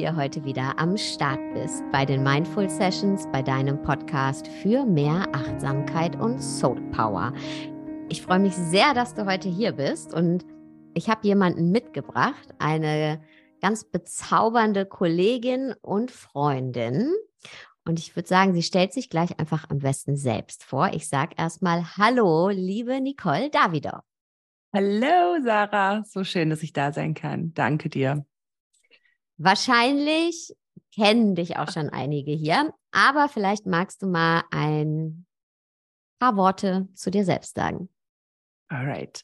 hier heute wieder am Start bist bei den Mindful Sessions, bei deinem Podcast für mehr Achtsamkeit und Soul Power. Ich freue mich sehr, dass du heute hier bist und ich habe jemanden mitgebracht, eine ganz bezaubernde Kollegin und Freundin. Und ich würde sagen, sie stellt sich gleich einfach am besten selbst vor. Ich sage erstmal Hallo, liebe Nicole Davido. Hallo Sarah, so schön, dass ich da sein kann. Danke dir. Wahrscheinlich kennen dich auch schon einige hier, aber vielleicht magst du mal ein paar Worte zu dir selbst sagen. Alright.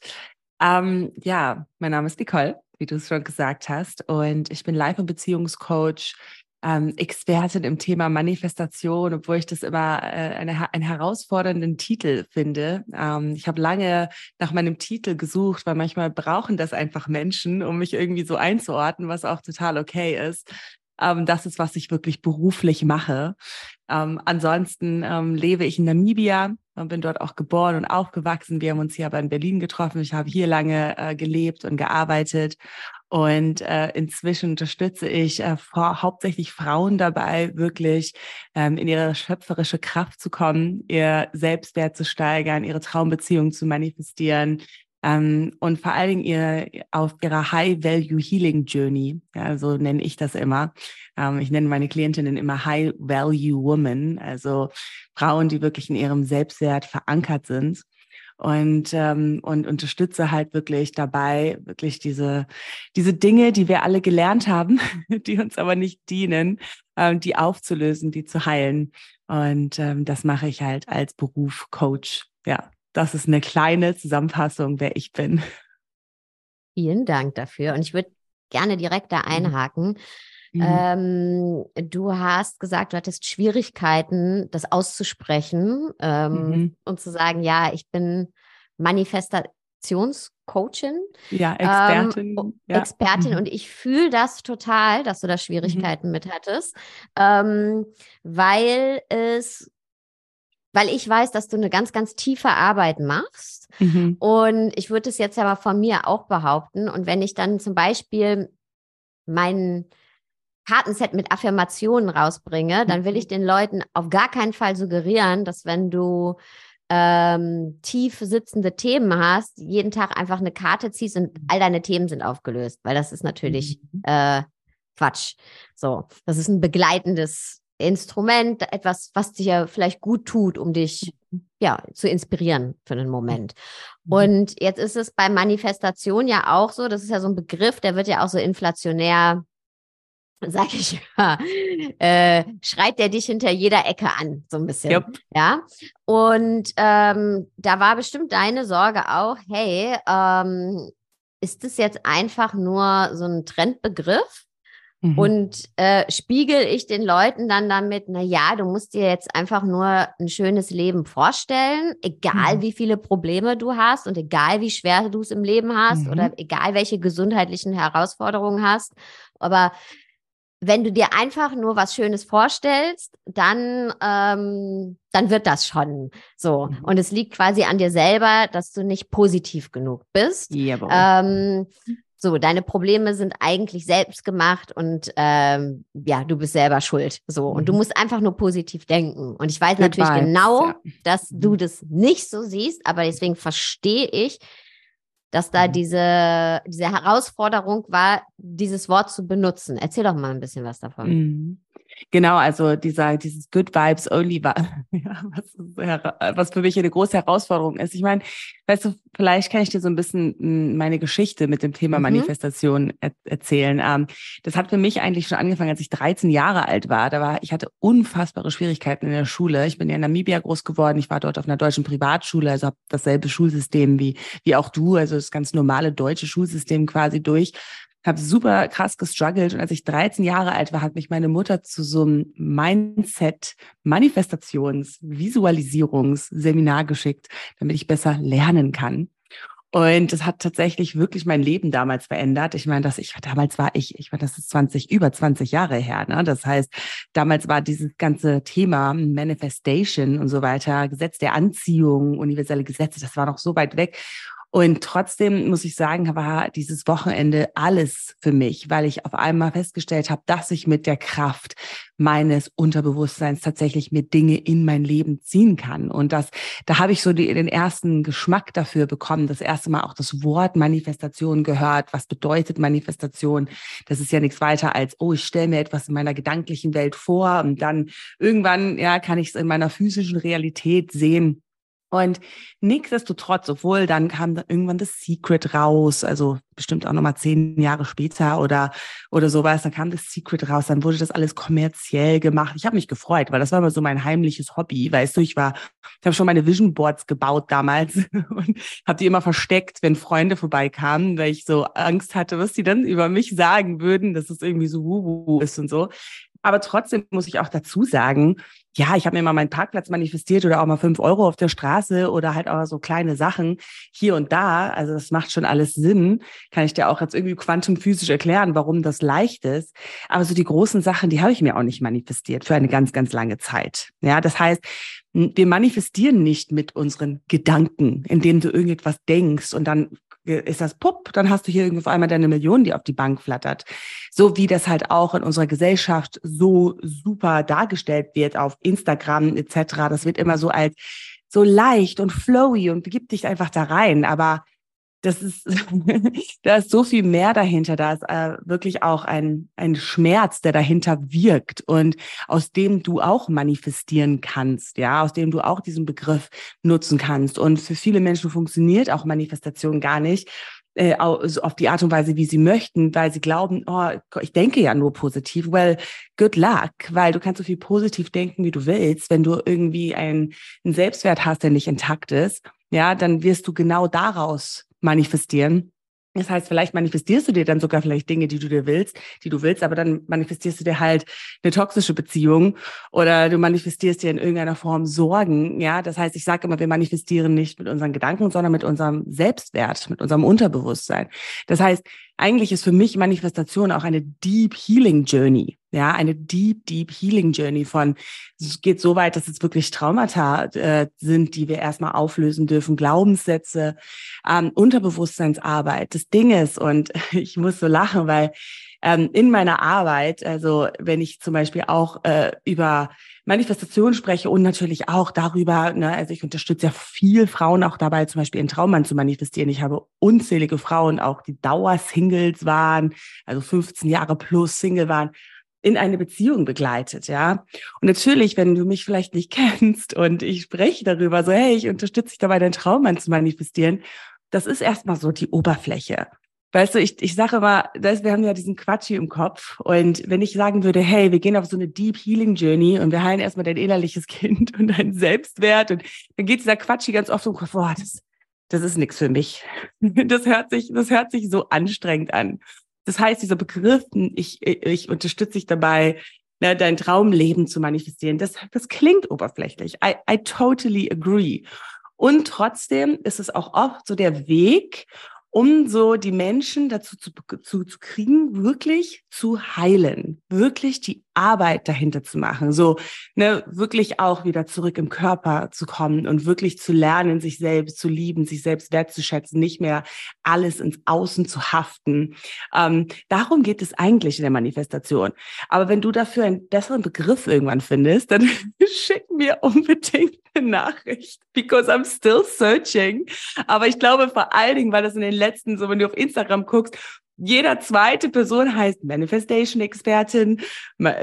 Ähm, ja, mein Name ist Nicole, wie du es schon gesagt hast, und ich bin Life- und Beziehungscoach, ähm, Expertin im Thema Manifestation, obwohl ich das immer äh, eine, einen herausfordernden Titel finde. Ähm, ich habe lange nach meinem Titel gesucht, weil manchmal brauchen das einfach Menschen, um mich irgendwie so einzuordnen, was auch total okay ist. Ähm, das ist, was ich wirklich beruflich mache. Ähm, ansonsten ähm, lebe ich in Namibia und bin dort auch geboren und aufgewachsen. Wir haben uns hier aber in Berlin getroffen. Ich habe hier lange äh, gelebt und gearbeitet. Und äh, inzwischen unterstütze ich äh, vor, hauptsächlich Frauen dabei, wirklich ähm, in ihre schöpferische Kraft zu kommen, ihr Selbstwert zu steigern, ihre Traumbeziehung zu manifestieren, ähm, und vor allen Dingen ihr, auf ihrer High-Value-Healing-Journey, ja, so nenne ich das immer. Ähm, ich nenne meine Klientinnen immer High-Value-Women, also Frauen, die wirklich in ihrem Selbstwert verankert sind und ähm, und unterstütze halt wirklich dabei wirklich diese diese Dinge, die wir alle gelernt haben, die uns aber nicht dienen, ähm, die aufzulösen, die zu heilen und ähm, das mache ich halt als Beruf Coach. Ja. Das ist eine kleine Zusammenfassung, wer ich bin. Vielen Dank dafür. Und ich würde gerne direkt da mhm. einhaken. Mhm. Ähm, du hast gesagt, du hattest Schwierigkeiten, das auszusprechen ähm, mhm. und zu sagen, ja, ich bin Manifestationscoachin. Ja, Expertin. Ähm, ja. Expertin. Mhm. Und ich fühle das total, dass du da mhm. Schwierigkeiten mit hattest, ähm, weil es weil ich weiß, dass du eine ganz, ganz tiefe Arbeit machst. Mhm. Und ich würde es jetzt ja mal von mir auch behaupten. Und wenn ich dann zum Beispiel mein Kartenset mit Affirmationen rausbringe, dann will ich mhm. den Leuten auf gar keinen Fall suggerieren, dass wenn du ähm, tief sitzende Themen hast, jeden Tag einfach eine Karte ziehst und all deine Themen sind aufgelöst, weil das ist natürlich mhm. äh, Quatsch. So, das ist ein begleitendes Instrument, etwas, was dir ja vielleicht gut tut, um dich ja zu inspirieren für einen Moment. Mhm. Und jetzt ist es bei Manifestation ja auch so, das ist ja so ein Begriff, der wird ja auch so inflationär sag ich ja, äh, schreit der dich hinter jeder Ecke an, so ein bisschen. Yep. Ja. Und ähm, da war bestimmt deine Sorge auch, hey, ähm, ist das jetzt einfach nur so ein Trendbegriff? Mhm. Und äh, spiegel ich den Leuten dann damit, na ja, du musst dir jetzt einfach nur ein schönes Leben vorstellen, egal mhm. wie viele Probleme du hast und egal wie schwer du es im Leben hast mhm. oder egal welche gesundheitlichen Herausforderungen hast. Aber wenn du dir einfach nur was Schönes vorstellst, dann, ähm, dann wird das schon so. Mhm. Und es liegt quasi an dir selber, dass du nicht positiv genug bist. Ähm, so, deine Probleme sind eigentlich selbst gemacht und ähm, ja, du bist selber schuld. So, und du mhm. musst einfach nur positiv denken. Und ich weiß Good natürlich vibes, genau, ja. dass du mhm. das nicht so siehst, aber deswegen verstehe ich, dass da mhm. diese, diese Herausforderung war, dieses Wort zu benutzen. Erzähl doch mal ein bisschen was davon. Genau, also dieser, dieses Good Vibes Only war, ja, was, was für mich eine große Herausforderung ist. Ich meine, weißt du, vielleicht kann ich dir so ein bisschen hm, meine Geschichte mit dem Thema mhm. Manifestation er erzählen. Ähm, das hat für mich eigentlich schon angefangen, als ich 13 Jahre alt war. Da war, ich hatte unfassbare Schwierigkeiten in der Schule. Ich bin ja in Namibia groß geworden. Ich war dort auf einer deutschen Privatschule, also habe dasselbe Schulsystem wie, wie auch du, also das ganz normale deutsche Schulsystem quasi durch habe super krass gestruggelt und als ich 13 Jahre alt war, hat mich meine Mutter zu so einem Mindset, Manifestations, Visualisierungsseminar geschickt, damit ich besser lernen kann. Und das hat tatsächlich wirklich mein Leben damals verändert. Ich meine, dass ich damals war ich, ich meine, das ist 20 über 20 Jahre her. Ne? Das heißt, damals war dieses ganze Thema Manifestation und so weiter, Gesetz der Anziehung, universelle Gesetze, das war noch so weit weg. Und trotzdem muss ich sagen, war dieses Wochenende alles für mich, weil ich auf einmal festgestellt habe, dass ich mit der Kraft meines Unterbewusstseins tatsächlich mir Dinge in mein Leben ziehen kann. Und das, da habe ich so die, den ersten Geschmack dafür bekommen, das erste Mal auch das Wort Manifestation gehört. Was bedeutet Manifestation? Das ist ja nichts weiter als, oh, ich stelle mir etwas in meiner gedanklichen Welt vor und dann irgendwann, ja, kann ich es in meiner physischen Realität sehen. Und nichtsdestotrotz, obwohl dann kam dann irgendwann das Secret raus, also bestimmt auch nochmal zehn Jahre später oder, oder sowas, dann kam das Secret raus, dann wurde das alles kommerziell gemacht. Ich habe mich gefreut, weil das war immer so mein heimliches Hobby, weißt du, ich war, ich habe schon meine Vision Boards gebaut damals und habe die immer versteckt, wenn Freunde vorbeikamen, weil ich so Angst hatte, was die dann über mich sagen würden, dass es irgendwie so wuhu ist und so. Aber trotzdem muss ich auch dazu sagen, ja, ich habe mir mal meinen Parkplatz manifestiert oder auch mal fünf Euro auf der Straße oder halt auch so kleine Sachen hier und da. Also das macht schon alles Sinn. Kann ich dir auch jetzt irgendwie quantumphysisch erklären, warum das leicht ist. Aber so die großen Sachen, die habe ich mir auch nicht manifestiert für eine ganz, ganz lange Zeit. Ja, das heißt, wir manifestieren nicht mit unseren Gedanken, indem du irgendetwas denkst und dann ist das Pupp, dann hast du hier irgendwo einmal deine Million, die auf die Bank flattert. So wie das halt auch in unserer Gesellschaft so super dargestellt wird auf Instagram etc. Das wird immer so als so leicht und flowy und begib dich einfach da rein. Aber das ist, da ist so viel mehr dahinter. Da ist äh, wirklich auch ein, ein Schmerz, der dahinter wirkt und aus dem du auch manifestieren kannst, ja, aus dem du auch diesen Begriff nutzen kannst. Und für viele Menschen funktioniert auch Manifestation gar nicht äh, auf die Art und Weise, wie sie möchten, weil sie glauben, oh, ich denke ja nur positiv. Well, good luck, weil du kannst so viel positiv denken, wie du willst. Wenn du irgendwie einen, einen Selbstwert hast, der nicht intakt ist, ja, dann wirst du genau daraus manifestieren. Das heißt, vielleicht manifestierst du dir dann sogar vielleicht Dinge, die du dir willst, die du willst, aber dann manifestierst du dir halt eine toxische Beziehung oder du manifestierst dir in irgendeiner Form Sorgen. Ja, das heißt, ich sage immer, wir manifestieren nicht mit unseren Gedanken, sondern mit unserem Selbstwert, mit unserem Unterbewusstsein. Das heißt, eigentlich ist für mich Manifestation auch eine Deep Healing Journey. Ja, eine Deep, Deep Healing Journey von, es geht so weit, dass es wirklich Traumata äh, sind, die wir erstmal auflösen dürfen, Glaubenssätze, ähm, Unterbewusstseinsarbeit des Dinges. Und ich muss so lachen, weil ähm, in meiner Arbeit, also wenn ich zum Beispiel auch äh, über Manifestation spreche und natürlich auch darüber, ne, also ich unterstütze ja viel Frauen auch dabei, zum Beispiel ihren Traummann zu manifestieren. Ich habe unzählige Frauen, auch die Dauersingles waren, also 15 Jahre plus Single waren, in eine Beziehung begleitet, ja. Und natürlich, wenn du mich vielleicht nicht kennst und ich spreche darüber, so, hey, ich unterstütze dich dabei, deinen Traummann zu manifestieren, das ist erstmal so die Oberfläche. Weißt du, ich, ich sage immer, das, wir haben ja diesen Quatsch hier im Kopf. Und wenn ich sagen würde, hey, wir gehen auf so eine Deep Healing Journey und wir heilen erstmal dein innerliches Kind und deinen Selbstwert und dann geht dieser Quatsch hier ganz oft Kopf, boah, das, das ist nichts für mich. Das hört sich, das hört sich so anstrengend an. Das heißt, dieser Begriff, ich, ich unterstütze dich dabei, ne, dein Traumleben zu manifestieren, das, das klingt oberflächlich. I, I totally agree. Und trotzdem ist es auch oft so der Weg, um so die Menschen dazu zu, zu, zu kriegen, wirklich zu heilen, wirklich die Arbeit dahinter zu machen, so ne, wirklich auch wieder zurück im Körper zu kommen und wirklich zu lernen, sich selbst zu lieben, sich selbst wertzuschätzen, nicht mehr alles ins Außen zu haften. Ähm, darum geht es eigentlich in der Manifestation. Aber wenn du dafür einen besseren Begriff irgendwann findest, dann schick mir unbedingt eine Nachricht, because I'm still searching. Aber ich glaube vor allen Dingen, weil das in den letzten, so wenn du auf Instagram guckst, jeder zweite Person heißt Manifestation-Expertin,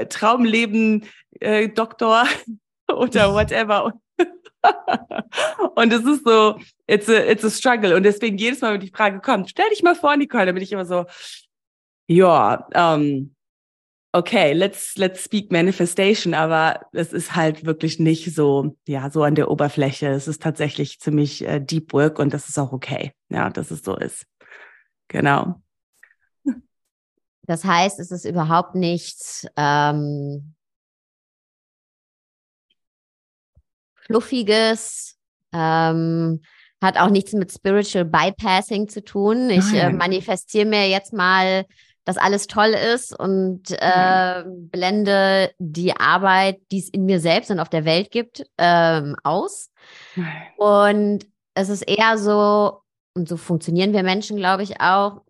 Traumleben, äh, oder whatever. und es ist so, it's a, it's a struggle. Und deswegen jedes Mal, wenn die Frage kommt, stell dich mal vor, Nicole, dann bin ich immer so, ja, ähm, okay, let's, let's speak manifestation, aber es ist halt wirklich nicht so, ja, so an der Oberfläche. Es ist tatsächlich ziemlich äh, deep work und das ist auch okay, ja, dass es so ist. Genau. Das heißt, es ist überhaupt nichts ähm, Fluffiges, ähm, hat auch nichts mit Spiritual Bypassing zu tun. Ich äh, manifestiere mir jetzt mal, dass alles toll ist und äh, blende die Arbeit, die es in mir selbst und auf der Welt gibt, ähm, aus. Nein. Und es ist eher so, und so funktionieren wir Menschen, glaube ich, auch.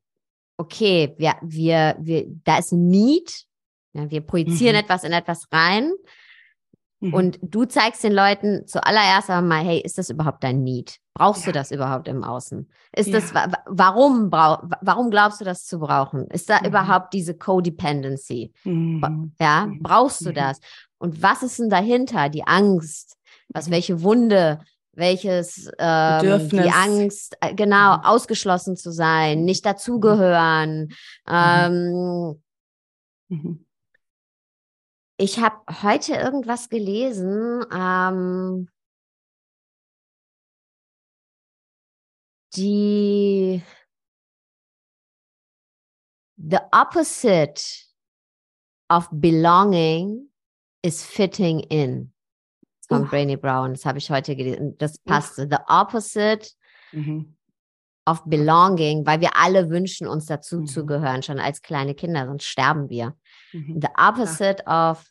Okay, wir, wir, wir, da ist ein Need. Ja, wir projizieren mhm. etwas in etwas rein. Mhm. Und du zeigst den Leuten zuallererst einmal, hey, ist das überhaupt dein Need? Brauchst ja. du das überhaupt im Außen? Ist ja. das, warum, warum glaubst du das zu brauchen? Ist da mhm. überhaupt diese Codependency? Mhm. Ja, mhm. brauchst du mhm. das? Und was ist denn dahinter? Die Angst, was, welche Wunde, welches ähm, die Angst, äh, genau, ausgeschlossen zu sein, nicht dazugehören. Ähm, mhm. Ich habe heute irgendwas gelesen. Ähm, die the opposite of belonging is fitting in von uh. Brainy Brown. Das habe ich heute gelesen. Das passte. Uh. The opposite mhm. of belonging, weil wir alle wünschen, uns dazu mhm. zu gehören, schon als kleine Kinder, sonst sterben wir. Mhm. The opposite ja. of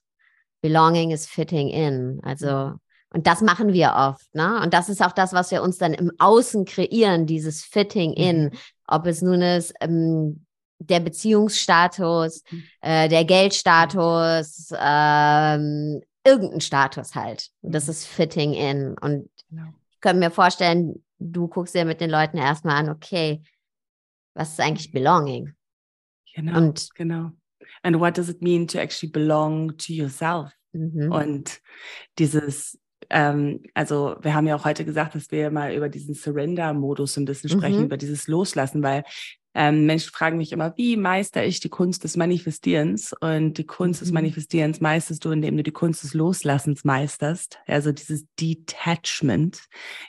belonging is fitting in. Also, mhm. und das machen wir oft, ne? Und das ist auch das, was wir uns dann im Außen kreieren, dieses Fitting in. Mhm. Ob es nun ist, ähm, der Beziehungsstatus, mhm. äh, der Geldstatus, ähm, irgendein Status halt. Und das ist Fitting in. Und genau. ich könnte mir vorstellen, du guckst dir mit den Leuten erstmal an, okay, was ist eigentlich Belonging? Genau. Und genau and what does it mean to actually belong to yourself? Mhm. Und dieses, ähm, also wir haben ja auch heute gesagt, dass wir mal über diesen Surrender-Modus ein bisschen sprechen, mhm. über dieses Loslassen, weil ähm, Menschen fragen mich immer, wie meister ich die Kunst des Manifestierens? Und die Kunst mhm. des Manifestierens meisterst du, indem du die Kunst des Loslassens meisterst. Also dieses Detachment.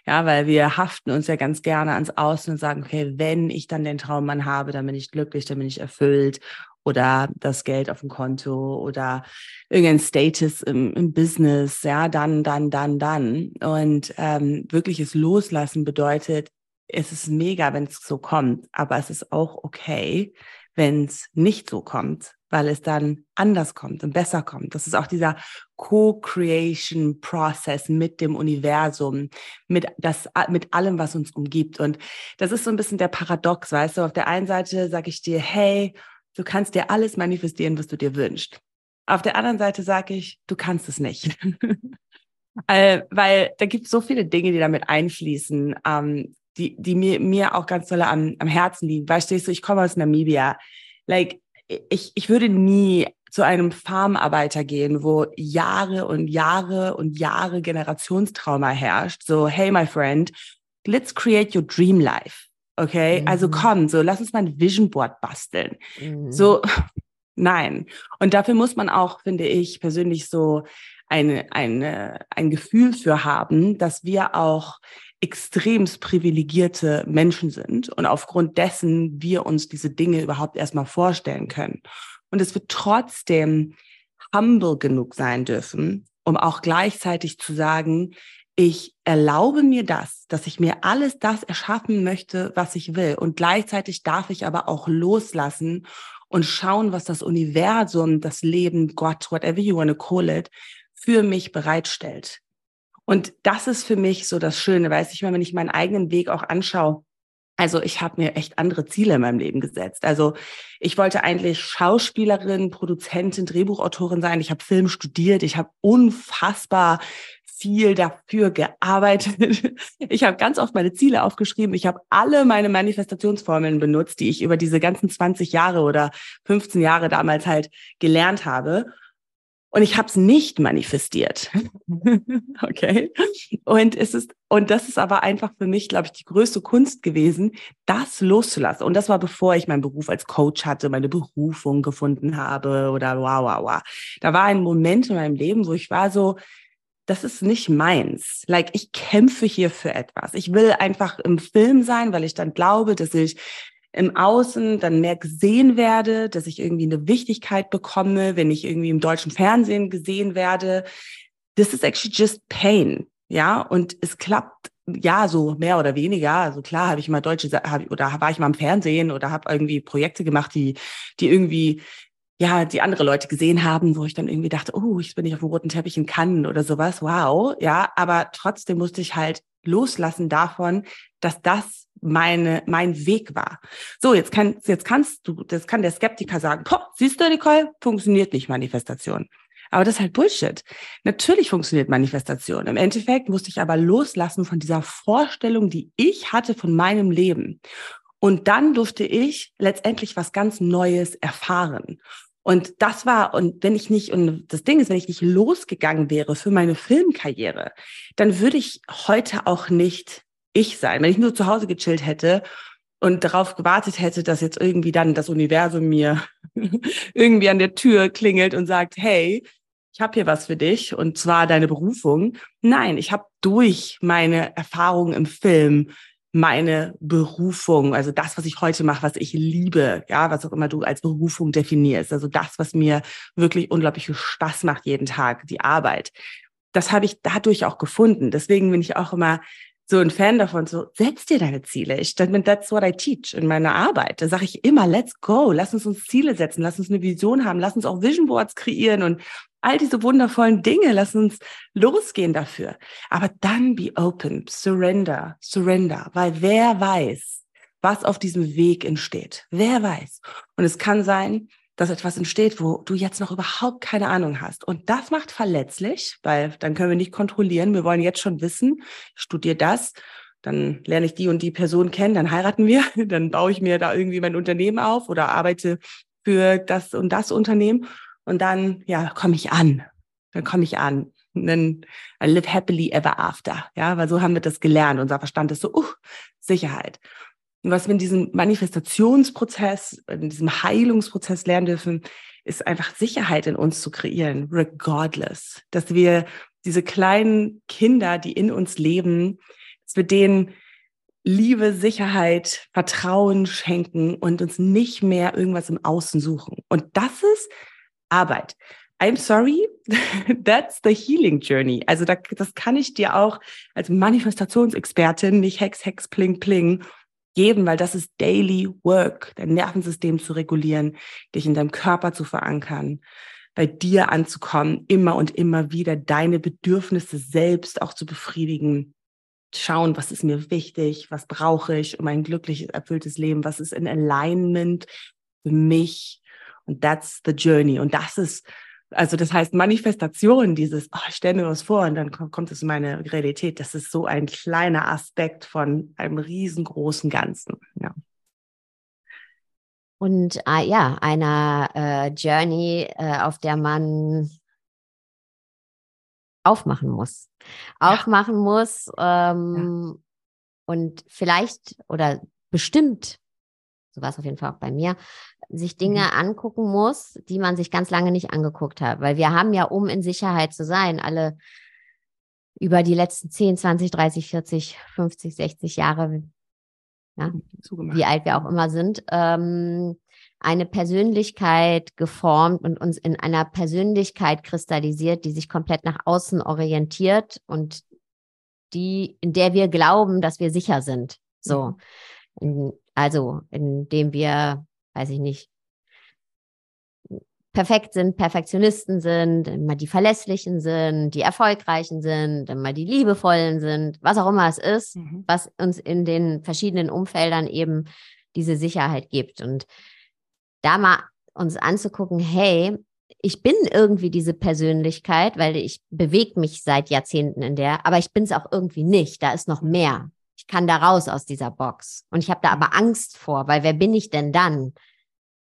Ja, weil wir haften uns ja ganz gerne ans Außen und sagen, okay, wenn ich dann den Traummann habe, dann bin ich glücklich, dann bin ich erfüllt oder das Geld auf dem Konto oder irgendein Status im, im Business, ja, dann, dann, dann, dann. Und ähm, wirkliches Loslassen bedeutet, es ist mega, wenn es so kommt, aber es ist auch okay, wenn es nicht so kommt, weil es dann anders kommt und besser kommt. Das ist auch dieser Co-Creation-Prozess mit dem Universum, mit, das, mit allem, was uns umgibt. Und das ist so ein bisschen der Paradox, weißt du? Auf der einen Seite sage ich dir, hey, Du kannst dir alles manifestieren, was du dir wünschst. Auf der anderen Seite sage ich, du kannst es nicht. äh, weil da gibt es so viele Dinge, die damit einfließen, ähm, die, die mir, mir auch ganz toll am, am Herzen liegen. Weißt du, ich komme aus Namibia. Like, ich, ich würde nie zu einem Farmarbeiter gehen, wo Jahre und Jahre und Jahre Generationstrauma herrscht. So, hey, my friend, let's create your dream life. Okay, also mhm. also komm, so lass uns mal ein Vision Board basteln. Mhm. So, nein. Und dafür muss man auch, finde ich, persönlich so eine, eine, ein Gefühl für haben, dass wir auch extremst privilegierte Menschen sind und aufgrund dessen wir uns diese Dinge überhaupt erstmal vorstellen können. Und es wird trotzdem humble genug sein dürfen, um auch gleichzeitig zu sagen, ich erlaube mir das, dass ich mir alles das erschaffen möchte, was ich will. Und gleichzeitig darf ich aber auch loslassen und schauen, was das Universum, das Leben, Gott, whatever you want to call it, für mich bereitstellt. Und das ist für mich so das Schöne, weiß ich mal, wenn ich meinen eigenen Weg auch anschaue. Also ich habe mir echt andere Ziele in meinem Leben gesetzt. Also ich wollte eigentlich Schauspielerin, Produzentin, Drehbuchautorin sein. Ich habe Film studiert. Ich habe unfassbar viel dafür gearbeitet. Ich habe ganz oft meine Ziele aufgeschrieben. Ich habe alle meine Manifestationsformeln benutzt, die ich über diese ganzen 20 Jahre oder 15 Jahre damals halt gelernt habe. Und ich habe es nicht manifestiert. okay. Und es ist, und das ist aber einfach für mich, glaube ich, die größte Kunst gewesen, das loszulassen. Und das war bevor ich meinen Beruf als Coach hatte, meine Berufung gefunden habe oder wow, wow, wow. Da war ein Moment in meinem Leben, wo ich war so, das ist nicht meins. Like, ich kämpfe hier für etwas. Ich will einfach im Film sein, weil ich dann glaube, dass ich im Außen dann mehr gesehen werde, dass ich irgendwie eine Wichtigkeit bekomme, wenn ich irgendwie im deutschen Fernsehen gesehen werde. This is actually just pain. Ja, und es klappt ja so mehr oder weniger. Also klar habe ich mal deutsche hab, oder war ich mal im Fernsehen oder habe irgendwie Projekte gemacht, die die irgendwie ja, die andere Leute gesehen haben, wo ich dann irgendwie dachte, oh, ich bin nicht auf dem roten Teppich in Cannes oder sowas, wow, ja, aber trotzdem musste ich halt loslassen davon, dass das meine, mein Weg war. So, jetzt, kann, jetzt kannst du, das kann der Skeptiker sagen, siehst du, Nicole, funktioniert nicht Manifestation. Aber das ist halt Bullshit. Natürlich funktioniert Manifestation. Im Endeffekt musste ich aber loslassen von dieser Vorstellung, die ich hatte von meinem Leben. Und dann durfte ich letztendlich was ganz Neues erfahren. Und das war, und wenn ich nicht, und das Ding ist, wenn ich nicht losgegangen wäre für meine Filmkarriere, dann würde ich heute auch nicht ich sein. Wenn ich nur zu Hause gechillt hätte und darauf gewartet hätte, dass jetzt irgendwie dann das Universum mir irgendwie an der Tür klingelt und sagt, hey, ich habe hier was für dich und zwar deine Berufung. Nein, ich habe durch meine Erfahrungen im Film meine Berufung, also das, was ich heute mache, was ich liebe, ja, was auch immer du als Berufung definierst, also das, was mir wirklich unglaublich viel Spaß macht jeden Tag, die Arbeit. Das habe ich dadurch auch gefunden. Deswegen bin ich auch immer so ein Fan davon, so setz dir deine Ziele. Ich, that's what I teach in meiner Arbeit. Da sage ich immer, let's go, lass uns uns Ziele setzen, lass uns eine Vision haben, lass uns auch Vision Boards kreieren und all diese wundervollen Dinge, lass uns losgehen dafür. Aber dann be open, surrender, surrender, weil wer weiß, was auf diesem Weg entsteht. Wer weiß. Und es kann sein, dass etwas entsteht, wo du jetzt noch überhaupt keine Ahnung hast. Und das macht verletzlich, weil dann können wir nicht kontrollieren. Wir wollen jetzt schon wissen, studier das, dann lerne ich die und die Person kennen, dann heiraten wir, dann baue ich mir da irgendwie mein Unternehmen auf oder arbeite für das und das Unternehmen. Und dann, ja, komme ich an. Dann komme ich an. Und dann I live happily ever after. Ja, weil so haben wir das gelernt. Unser Verstand ist so, uh, Sicherheit. Und was wir in diesem Manifestationsprozess, in diesem Heilungsprozess lernen dürfen, ist einfach Sicherheit in uns zu kreieren, regardless. Dass wir diese kleinen Kinder, die in uns leben, dass wir denen Liebe, Sicherheit, Vertrauen schenken und uns nicht mehr irgendwas im Außen suchen. Und das ist Arbeit. I'm sorry, that's the healing journey. Also da, das kann ich dir auch als Manifestationsexpertin, nicht Hex, Hex, Pling, Pling geben, weil das ist Daily Work, dein Nervensystem zu regulieren, dich in deinem Körper zu verankern, bei dir anzukommen, immer und immer wieder deine Bedürfnisse selbst auch zu befriedigen. Schauen, was ist mir wichtig, was brauche ich um ein glückliches, erfülltes Leben, was ist in Alignment für mich, und that's the journey. Und das ist, also das heißt Manifestation, dieses, oh, ich stelle mir was vor und dann kommt, es in meine Realität. Das ist so ein kleiner Aspekt von einem riesengroßen Ganzen. Ja. Und äh, ja, einer äh, Journey, äh, auf der man aufmachen muss. Aufmachen ja. muss ähm, ja. und vielleicht oder bestimmt so war es auf jeden Fall auch bei mir, sich Dinge mhm. angucken muss, die man sich ganz lange nicht angeguckt hat. Weil wir haben ja, um in Sicherheit zu sein, alle über die letzten 10, 20, 30, 40, 50, 60 Jahre, ja, wie alt wir auch immer sind, ähm, eine Persönlichkeit geformt und uns in einer Persönlichkeit kristallisiert, die sich komplett nach außen orientiert und die, in der wir glauben, dass wir sicher sind. So. Mhm. Also, indem wir, weiß ich nicht, perfekt sind, Perfektionisten sind, immer die Verlässlichen sind, die Erfolgreichen sind, immer die Liebevollen sind, was auch immer es ist, mhm. was uns in den verschiedenen Umfeldern eben diese Sicherheit gibt. Und da mal uns anzugucken, hey, ich bin irgendwie diese Persönlichkeit, weil ich bewege mich seit Jahrzehnten in der, aber ich bin es auch irgendwie nicht. Da ist noch mehr ich kann da raus aus dieser Box. Und ich habe da aber mhm. Angst vor, weil wer bin ich denn dann?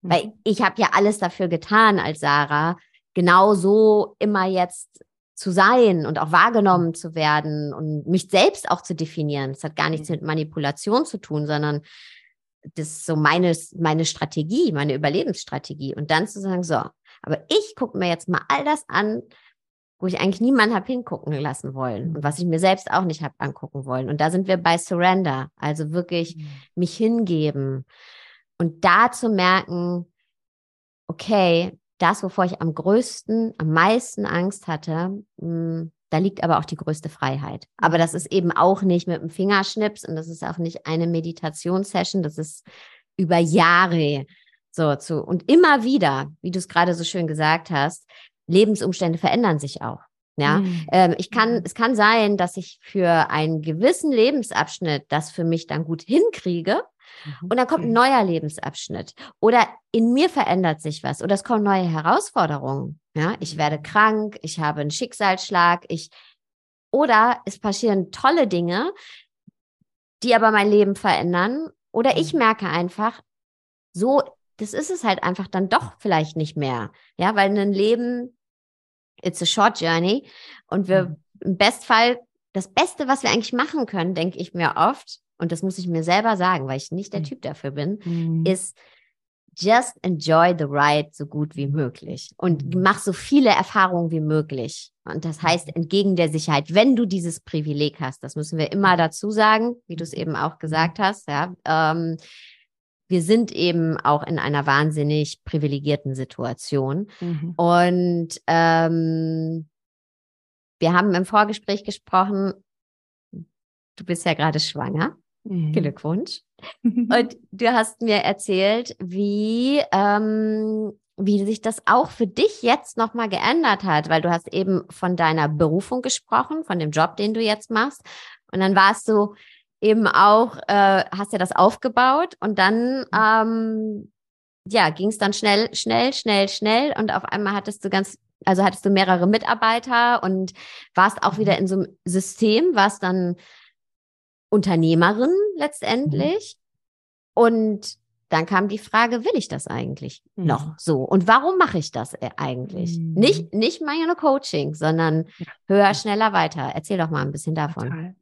Weil mhm. ich habe ja alles dafür getan als Sarah, genau so immer jetzt zu sein und auch wahrgenommen zu werden und mich selbst auch zu definieren. Das hat gar nichts mit Manipulation zu tun, sondern das ist so meine, meine Strategie, meine Überlebensstrategie. Und dann zu sagen, so, aber ich gucke mir jetzt mal all das an, wo ich eigentlich niemanden habe hingucken lassen wollen und was ich mir selbst auch nicht habe angucken wollen. Und da sind wir bei Surrender, also wirklich mhm. mich hingeben und da zu merken, okay, das, wovor ich am größten, am meisten Angst hatte, mh, hm, da liegt aber auch die größte Freiheit. Aber das ist eben auch nicht mit dem Fingerschnips und das ist auch nicht eine Meditationssession, das ist über Jahre so zu und immer wieder, wie du es gerade so schön gesagt hast, Lebensumstände verändern sich auch. Ja, mhm. ähm, ich kann, es kann sein, dass ich für einen gewissen Lebensabschnitt das für mich dann gut hinkriege. Mhm. Und dann kommt ein neuer Lebensabschnitt. Oder in mir verändert sich was. Oder es kommen neue Herausforderungen. Ja, ich werde krank, ich habe einen Schicksalsschlag, ich, oder es passieren tolle Dinge, die aber mein Leben verändern. Oder ich mhm. merke einfach, so, das ist es halt einfach dann doch vielleicht nicht mehr. Ja, weil ein Leben, it's a short journey. Und wir mhm. im Bestfall, das Beste, was wir eigentlich machen können, denke ich mir oft, und das muss ich mir selber sagen, weil ich nicht der mhm. Typ dafür bin, mhm. ist just enjoy the ride so gut wie möglich und mhm. mach so viele Erfahrungen wie möglich. Und das heißt, entgegen der Sicherheit, wenn du dieses Privileg hast, das müssen wir immer dazu sagen, wie du es eben auch gesagt hast, ja, ähm, wir sind eben auch in einer wahnsinnig privilegierten Situation. Mhm. Und ähm, wir haben im Vorgespräch gesprochen, du bist ja gerade schwanger. Mhm. Glückwunsch. Und du hast mir erzählt, wie, ähm, wie sich das auch für dich jetzt nochmal geändert hat, weil du hast eben von deiner Berufung gesprochen, von dem Job, den du jetzt machst. Und dann warst du eben auch, äh, hast ja das aufgebaut und dann, mhm. ähm, ja, ging es dann schnell, schnell, schnell, schnell und auf einmal hattest du ganz, also hattest du mehrere Mitarbeiter und warst auch wieder mhm. in so einem System, warst dann Unternehmerin letztendlich. Mhm. Und dann kam die Frage, will ich das eigentlich mhm. noch so? Und warum mache ich das äh, eigentlich? Mhm. Nicht, nicht meine Coaching, sondern höher, schneller, weiter. Erzähl doch mal ein bisschen davon. Total.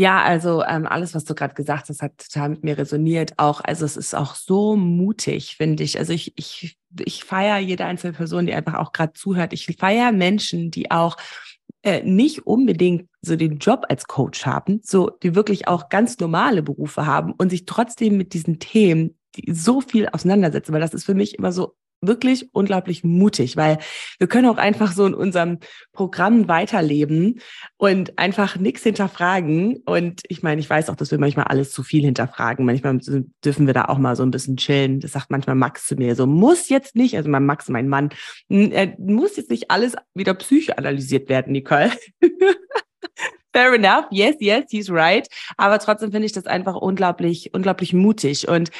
Ja, also ähm, alles, was du gerade gesagt hast, hat total mit mir resoniert. Auch, also es ist auch so mutig, finde ich. Also ich, ich, ich feiere jede einzelne Person, die einfach auch gerade zuhört. Ich feiere Menschen, die auch äh, nicht unbedingt so den Job als Coach haben, so die wirklich auch ganz normale Berufe haben und sich trotzdem mit diesen Themen so viel auseinandersetzen, weil das ist für mich immer so wirklich unglaublich mutig, weil wir können auch einfach so in unserem Programm weiterleben und einfach nichts hinterfragen. Und ich meine, ich weiß auch, dass wir manchmal alles zu viel hinterfragen. Manchmal dürfen wir da auch mal so ein bisschen chillen. Das sagt manchmal Max zu mir so, muss jetzt nicht, also mein Max, mein Mann, er muss jetzt nicht alles wieder psychoanalysiert werden, Nicole. Fair enough. Yes, yes, he's right. Aber trotzdem finde ich das einfach unglaublich, unglaublich mutig. Und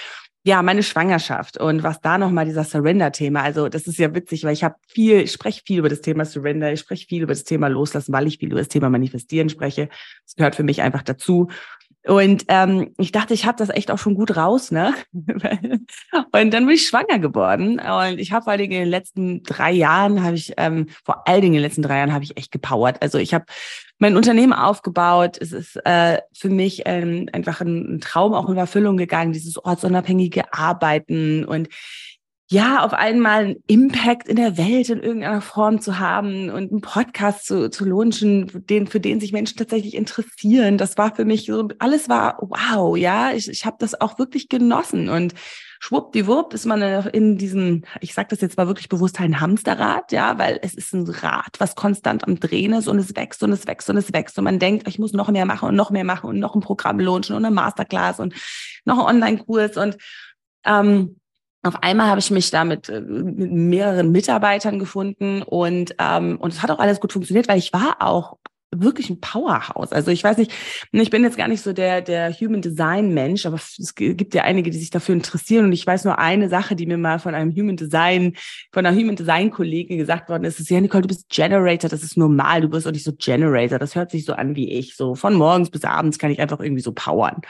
ja, meine Schwangerschaft und was da nochmal dieser Surrender-Thema. Also das ist ja witzig, weil ich habe viel, ich spreche viel über das Thema Surrender, ich spreche viel über das Thema Loslassen, weil ich viel über das Thema Manifestieren spreche. Das gehört für mich einfach dazu. Und ähm, ich dachte, ich habe das echt auch schon gut raus, ne? und dann bin ich schwanger geworden. Und ich habe vor allen Dingen in den letzten drei Jahren, habe ich, ähm, vor allen Dingen in den letzten drei Jahren, habe ich echt gepowert. Also ich habe mein Unternehmen aufgebaut. Es ist äh, für mich ähm, einfach ein, ein Traum auch in Erfüllung gegangen, dieses ortsunabhängige Arbeiten und ja, auf einmal einen Impact in der Welt in irgendeiner Form zu haben und einen Podcast zu, zu launchen, den, für den sich Menschen tatsächlich interessieren. Das war für mich so, alles war wow, ja, ich, ich habe das auch wirklich genossen und schwuppdiwupp ist man in diesem, ich sage das jetzt mal wirklich bewusst, ein Hamsterrad, ja, weil es ist ein Rad, was konstant am Drehen ist und es wächst und es wächst und es wächst. Und man denkt, ich muss noch mehr machen und noch mehr machen und noch ein Programm launchen und eine Masterclass und noch einen Online-Kurs. Und ähm, auf einmal habe ich mich da mit, äh, mit mehreren Mitarbeitern gefunden und ähm, und es hat auch alles gut funktioniert, weil ich war auch wirklich ein Powerhouse. Also ich weiß nicht, ich bin jetzt gar nicht so der der Human Design Mensch, aber es gibt ja einige, die sich dafür interessieren. Und ich weiß nur eine Sache, die mir mal von einem Human Design von einer Human Design Kollegin gesagt worden ist, ist ja Nicole, du bist Generator, das ist normal, du bist auch nicht so Generator, das hört sich so an wie ich, so von morgens bis abends kann ich einfach irgendwie so powern.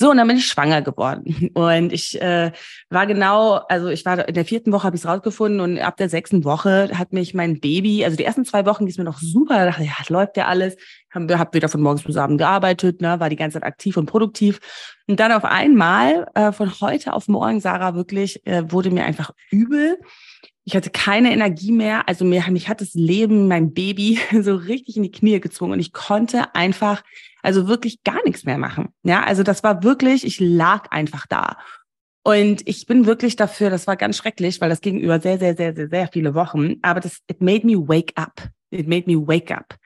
So, und dann bin ich schwanger geworden. Und ich äh, war genau, also ich war in der vierten Woche habe ich es rausgefunden und ab der sechsten Woche hat mich mein Baby, also die ersten zwei Wochen ging es mir noch super, da dachte ich, ja, läuft ja alles. Haben wir hab wieder von morgens bis abends gearbeitet, ne, war die ganze Zeit aktiv und produktiv. Und dann auf einmal, äh, von heute auf morgen, Sarah, wirklich, äh, wurde mir einfach übel. Ich hatte keine Energie mehr. Also mir, mich hat das Leben, mein Baby, so richtig in die Knie gezwungen und ich konnte einfach also wirklich gar nichts mehr machen. Ja, also das war wirklich, ich lag einfach da. Und ich bin wirklich dafür, das war ganz schrecklich, weil das ging über sehr, sehr, sehr, sehr, sehr viele Wochen. Aber das, it made me wake up. It made me wake up.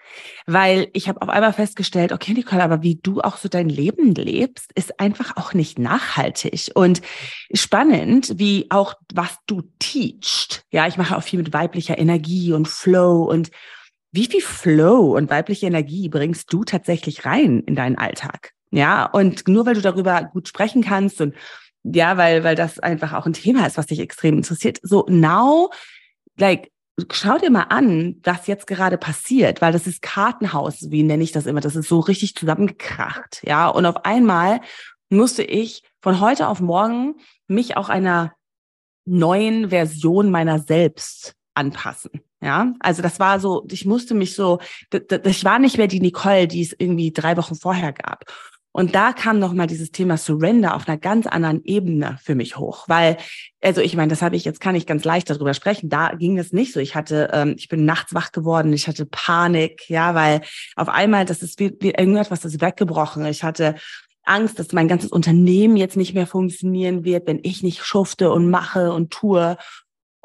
Weil ich habe auf einmal festgestellt, okay, Nicole, aber wie du auch so dein Leben lebst, ist einfach auch nicht nachhaltig. Und spannend, wie auch was du teachst. Ja, ich mache auch viel mit weiblicher Energie und Flow und wie viel Flow und weibliche Energie bringst du tatsächlich rein in deinen Alltag? Ja, und nur weil du darüber gut sprechen kannst und ja, weil, weil das einfach auch ein Thema ist, was dich extrem interessiert. So now, like, schau dir mal an, was jetzt gerade passiert, weil das ist Kartenhaus, wie nenne ich das immer. Das ist so richtig zusammengekracht. Ja, und auf einmal musste ich von heute auf morgen mich auch einer neuen Version meiner selbst anpassen. Ja, also das war so, ich musste mich so, ich war nicht mehr die Nicole, die es irgendwie drei Wochen vorher gab. Und da kam nochmal dieses Thema Surrender auf einer ganz anderen Ebene für mich hoch, weil, also ich meine, das habe ich jetzt kann ich ganz leicht darüber sprechen. Da ging es nicht so. Ich hatte, ähm, ich bin nachts wach geworden, ich hatte Panik, ja, weil auf einmal, das ist wie, wie irgendetwas ist weggebrochen. Ich hatte Angst, dass mein ganzes Unternehmen jetzt nicht mehr funktionieren wird, wenn ich nicht schufte und mache und tue.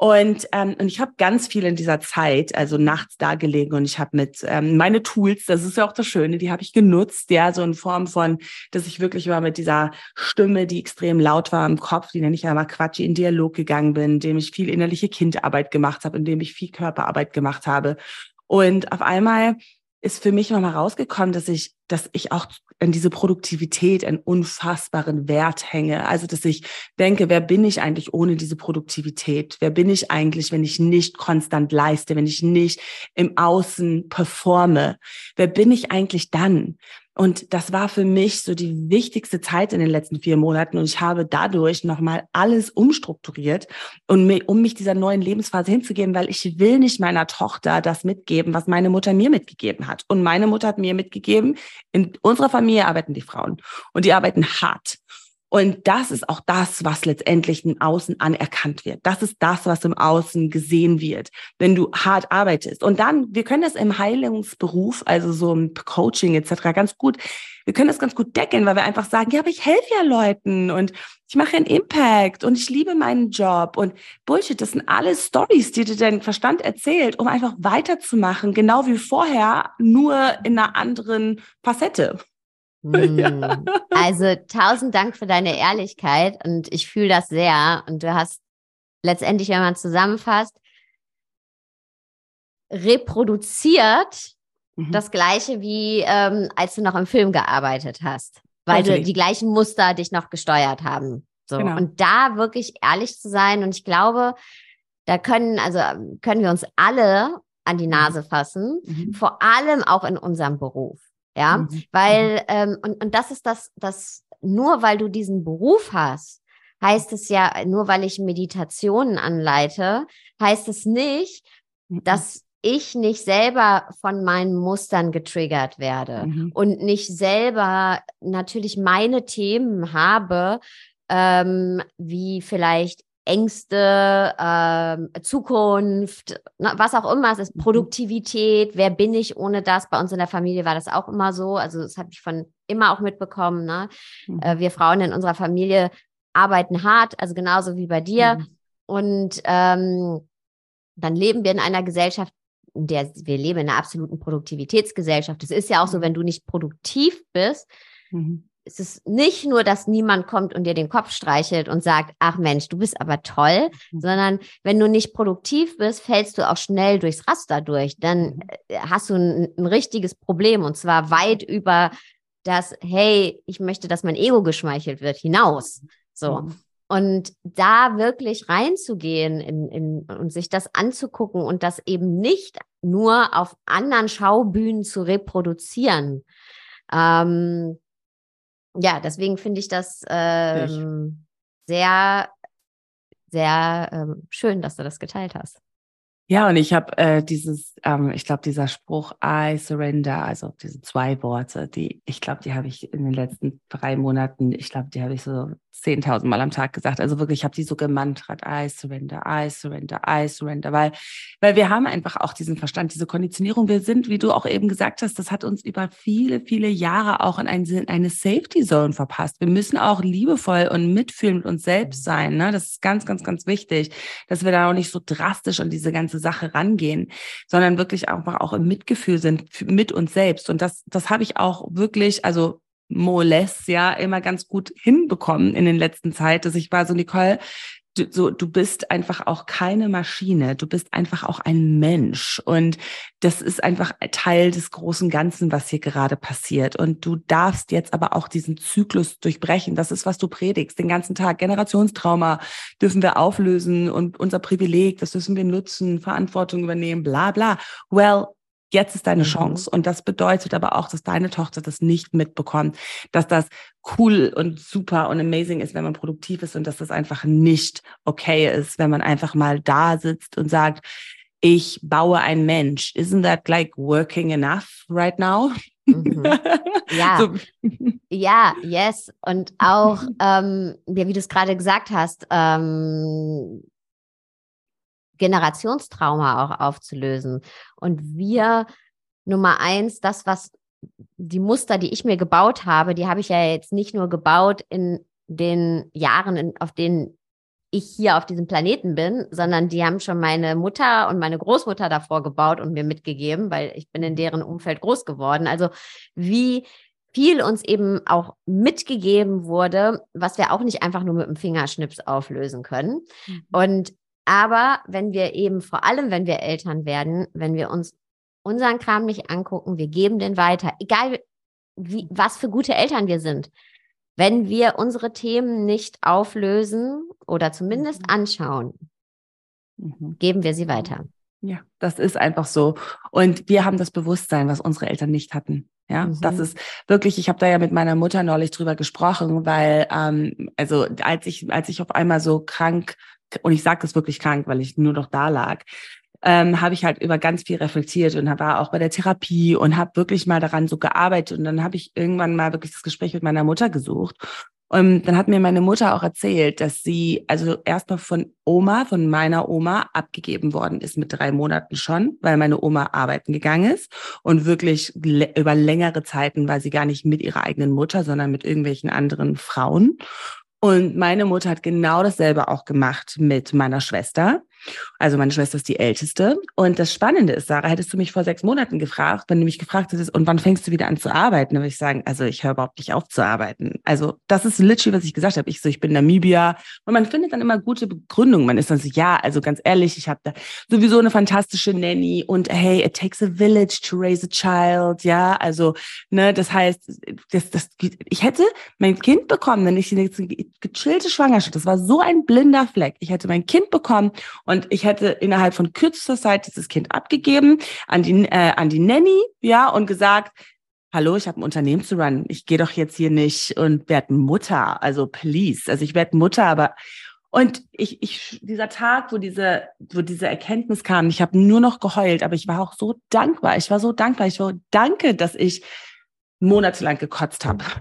Und, ähm, und ich habe ganz viel in dieser Zeit, also nachts da gelegen und ich habe mit ähm, meine Tools, das ist ja auch das Schöne, die habe ich genutzt, ja, so in Form von, dass ich wirklich mal mit dieser Stimme, die extrem laut war im Kopf, die nenne ich ja mal Quatsch, in Dialog gegangen bin, indem ich viel innerliche Kindarbeit gemacht habe, indem ich viel Körperarbeit gemacht habe. Und auf einmal ist für mich nochmal rausgekommen, dass ich, dass ich auch an diese Produktivität einen unfassbaren Wert hänge. Also, dass ich denke, wer bin ich eigentlich ohne diese Produktivität? Wer bin ich eigentlich, wenn ich nicht konstant leiste, wenn ich nicht im Außen performe? Wer bin ich eigentlich dann? Und das war für mich so die wichtigste Zeit in den letzten vier Monaten. Und ich habe dadurch nochmal alles umstrukturiert, und um mich dieser neuen Lebensphase hinzugeben, weil ich will nicht meiner Tochter das mitgeben, was meine Mutter mir mitgegeben hat. Und meine Mutter hat mir mitgegeben, in unserer Familie arbeiten die Frauen und die arbeiten hart. Und das ist auch das, was letztendlich im Außen anerkannt wird. Das ist das, was im Außen gesehen wird, wenn du hart arbeitest. Und dann, wir können das im Heilungsberuf, also so im Coaching etc. ganz gut, wir können das ganz gut deckeln, weil wir einfach sagen, ja, aber ich helfe ja Leuten und ich mache einen Impact und ich liebe meinen Job und Bullshit, das sind alles Stories, die dir dein Verstand erzählt, um einfach weiterzumachen, genau wie vorher, nur in einer anderen Facette. Ja. Hm. Also tausend Dank für deine Ehrlichkeit und ich fühle das sehr. Und du hast letztendlich, wenn man zusammenfasst, reproduziert mhm. das gleiche wie ähm, als du noch im Film gearbeitet hast, weil okay. du die gleichen Muster dich noch gesteuert haben. So. Genau. Und da wirklich ehrlich zu sein. Und ich glaube, da können, also können wir uns alle an die mhm. Nase fassen, mhm. vor allem auch in unserem Beruf. Ja, mhm. weil, mhm. ähm, und, und das ist das, das, nur weil du diesen Beruf hast, heißt es ja, nur weil ich Meditationen anleite, heißt es nicht, mhm. dass ich nicht selber von meinen Mustern getriggert werde mhm. und nicht selber natürlich meine Themen habe, ähm, wie vielleicht Ängste, äh, Zukunft, ne, was auch immer es ist, mhm. Produktivität, wer bin ich ohne das? Bei uns in der Familie war das auch immer so. Also das habe ich von immer auch mitbekommen. Ne? Mhm. Äh, wir Frauen in unserer Familie arbeiten hart, also genauso wie bei dir. Mhm. Und ähm, dann leben wir in einer Gesellschaft, in der wir leben in einer absoluten Produktivitätsgesellschaft. Es ist ja auch so, mhm. wenn du nicht produktiv bist, mhm es ist nicht nur, dass niemand kommt und dir den Kopf streichelt und sagt, ach Mensch, du bist aber toll, mhm. sondern wenn du nicht produktiv bist, fällst du auch schnell durchs Raster durch. Dann mhm. äh, hast du ein, ein richtiges Problem und zwar weit über das, hey, ich möchte, dass mein Ego geschmeichelt wird, hinaus. So. Mhm. Und da wirklich reinzugehen in, in, und sich das anzugucken und das eben nicht nur auf anderen Schaubühnen zu reproduzieren. Ähm, ja, deswegen finde ich das ähm, sehr, sehr ähm, schön, dass du das geteilt hast. Ja, und ich habe äh, dieses, ähm, ich glaube, dieser Spruch I surrender, also diese zwei Worte, die, ich glaube, die habe ich in den letzten drei Monaten, ich glaube, die habe ich so 10.000 Mal am Tag gesagt. Also wirklich, ich habe die so gemantert, I surrender, I surrender, I surrender, weil, weil wir haben einfach auch diesen Verstand, diese Konditionierung. Wir sind, wie du auch eben gesagt hast, das hat uns über viele, viele Jahre auch in eine, eine Safety Zone verpasst. Wir müssen auch liebevoll und mitfühlen mit uns selbst sein. Ne? Das ist ganz, ganz, ganz wichtig, dass wir da auch nicht so drastisch an diese ganze Sache rangehen, sondern wirklich einfach auch im Mitgefühl sind mit uns selbst. Und das, das habe ich auch wirklich, also Moles ja immer ganz gut hinbekommen in den letzten Zeit, dass ich war so, Nicole, du, so, du bist einfach auch keine Maschine, du bist einfach auch ein Mensch. Und das ist einfach Teil des großen Ganzen, was hier gerade passiert. Und du darfst jetzt aber auch diesen Zyklus durchbrechen. Das ist, was du predigst, den ganzen Tag. Generationstrauma dürfen wir auflösen und unser Privileg, das müssen wir nutzen, Verantwortung übernehmen, bla bla. Well, Jetzt ist deine mhm. Chance. Und das bedeutet aber auch, dass deine Tochter das nicht mitbekommt, dass das cool und super und amazing ist, wenn man produktiv ist und dass das einfach nicht okay ist, wenn man einfach mal da sitzt und sagt, ich baue ein Mensch. Isn't that like working enough right now? Mhm. Ja, so. ja, yes. Und auch, ähm, wie du es gerade gesagt hast, ähm, Generationstrauma auch aufzulösen. Und wir, Nummer eins, das, was die Muster, die ich mir gebaut habe, die habe ich ja jetzt nicht nur gebaut in den Jahren, in, auf denen ich hier auf diesem Planeten bin, sondern die haben schon meine Mutter und meine Großmutter davor gebaut und mir mitgegeben, weil ich bin in deren Umfeld groß geworden. Also wie viel uns eben auch mitgegeben wurde, was wir auch nicht einfach nur mit dem Fingerschnips auflösen können. Mhm. Und aber wenn wir eben, vor allem wenn wir Eltern werden, wenn wir uns unseren Kram nicht angucken, wir geben den weiter, egal wie, was für gute Eltern wir sind. Wenn wir unsere Themen nicht auflösen oder zumindest mhm. anschauen, mhm. geben wir sie weiter. Ja, das ist einfach so. Und wir haben das Bewusstsein, was unsere Eltern nicht hatten. Ja, mhm. das ist wirklich, ich habe da ja mit meiner Mutter neulich drüber gesprochen, weil, ähm, also als ich, als ich auf einmal so krank und ich sage das wirklich krank, weil ich nur noch da lag, ähm, habe ich halt über ganz viel reflektiert und war auch bei der Therapie und habe wirklich mal daran so gearbeitet. Und dann habe ich irgendwann mal wirklich das Gespräch mit meiner Mutter gesucht. Und dann hat mir meine Mutter auch erzählt, dass sie also erstmal von Oma, von meiner Oma abgegeben worden ist mit drei Monaten schon, weil meine Oma arbeiten gegangen ist und wirklich über längere Zeiten war sie gar nicht mit ihrer eigenen Mutter, sondern mit irgendwelchen anderen Frauen. Und meine Mutter hat genau dasselbe auch gemacht mit meiner Schwester. Also meine Schwester ist die älteste. Und das Spannende ist, Sarah, hättest du mich vor sechs Monaten gefragt, wenn du mich gefragt hättest, und wann fängst du wieder an zu arbeiten? Dann würde ich sagen, also ich höre überhaupt nicht auf zu arbeiten. Also das ist literally, was ich gesagt habe. Ich so, ich bin Namibia. Und man findet dann immer gute Begründungen. Man ist dann so, ja, also ganz ehrlich, ich habe da sowieso eine fantastische Nanny und hey, it takes a village to raise a child. Ja, also, ne, das heißt, das, das, ich hätte mein Kind bekommen, wenn ich eine gechillte Schwangerschaft, das war so ein blinder Fleck. Ich hätte mein Kind bekommen und ich hätte innerhalb von kürzester Zeit dieses Kind abgegeben an die, äh, an die Nanny, ja, und gesagt, hallo, ich habe ein Unternehmen zu runnen. Ich gehe doch jetzt hier nicht und werde Mutter. Also please. Also ich werde Mutter, aber und ich, ich, dieser Tag, wo diese, wo diese Erkenntnis kam, ich habe nur noch geheult, aber ich war auch so dankbar. Ich war so dankbar. Ich war danke, dass ich monatelang gekotzt habe.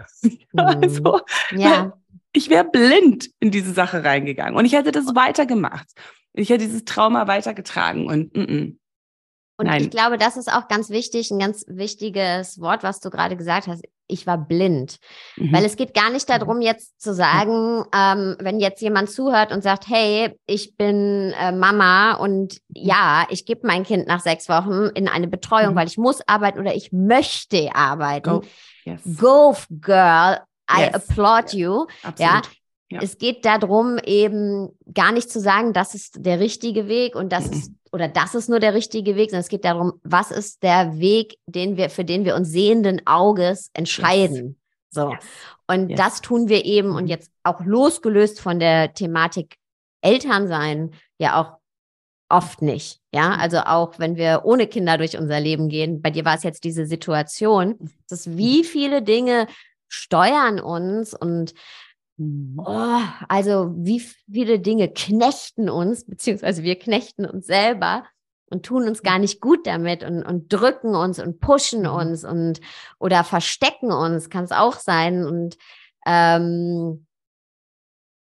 Mhm. also, ja. Ich wäre blind in diese Sache reingegangen und ich hätte das weitergemacht. Ich hätte dieses Trauma weitergetragen und mm -mm. Und Nein. ich glaube, das ist auch ganz wichtig, ein ganz wichtiges Wort, was du gerade gesagt hast. Ich war blind. Mhm. Weil es geht gar nicht darum, jetzt zu sagen, ähm, wenn jetzt jemand zuhört und sagt, hey, ich bin äh, Mama und mhm. ja, ich gebe mein Kind nach sechs Wochen in eine Betreuung, mhm. weil ich muss arbeiten oder ich möchte arbeiten. Go, yes. Go girl. I yes. applaud you. Ja, ja. Es geht darum, eben gar nicht zu sagen, das ist der richtige Weg und das mhm. ist oder das ist nur der richtige Weg, sondern es geht darum, was ist der Weg, den wir, für den wir uns sehenden Auges entscheiden. Yes. So. Yes. Und yes. das tun wir eben und jetzt auch losgelöst von der Thematik Elternsein ja auch oft nicht. Ja, also auch wenn wir ohne Kinder durch unser Leben gehen, bei dir war es jetzt diese Situation, dass wie viele Dinge steuern uns und Mhm. Oh, also wie viele Dinge knechten uns, beziehungsweise wir knechten uns selber und tun uns gar nicht gut damit und, und drücken uns und pushen mhm. uns und oder verstecken uns, kann es auch sein und ähm,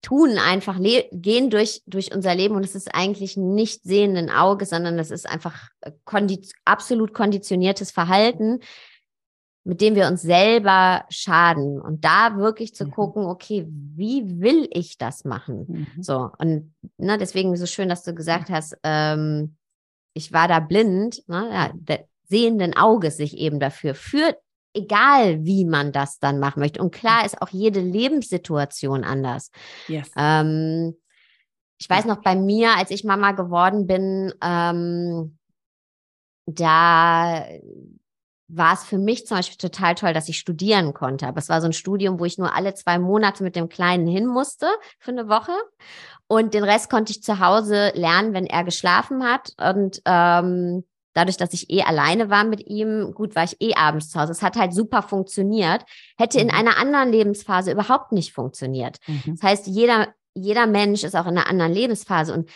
tun einfach, gehen durch, durch unser Leben und es ist eigentlich nicht sehenden Auge, sondern es ist einfach äh, kondi absolut konditioniertes Verhalten, mit dem wir uns selber schaden und da wirklich zu mhm. gucken, okay, wie will ich das machen? Mhm. So und ne, deswegen so schön, dass du gesagt hast, ähm, ich war da blind, ne, ja, der sehenden Auges sich eben dafür führt, egal wie man das dann machen möchte. Und klar ist auch jede Lebenssituation anders. Yes. Ähm, Ich weiß noch bei mir, als ich Mama geworden bin, ähm, da war es für mich zum Beispiel total toll, dass ich studieren konnte. Aber es war so ein Studium, wo ich nur alle zwei Monate mit dem Kleinen hin musste für eine Woche. Und den Rest konnte ich zu Hause lernen, wenn er geschlafen hat. Und ähm, dadurch, dass ich eh alleine war mit ihm, gut, war ich eh abends zu Hause. Es hat halt super funktioniert. Hätte in mhm. einer anderen Lebensphase überhaupt nicht funktioniert. Mhm. Das heißt, jeder, jeder Mensch ist auch in einer anderen Lebensphase. Und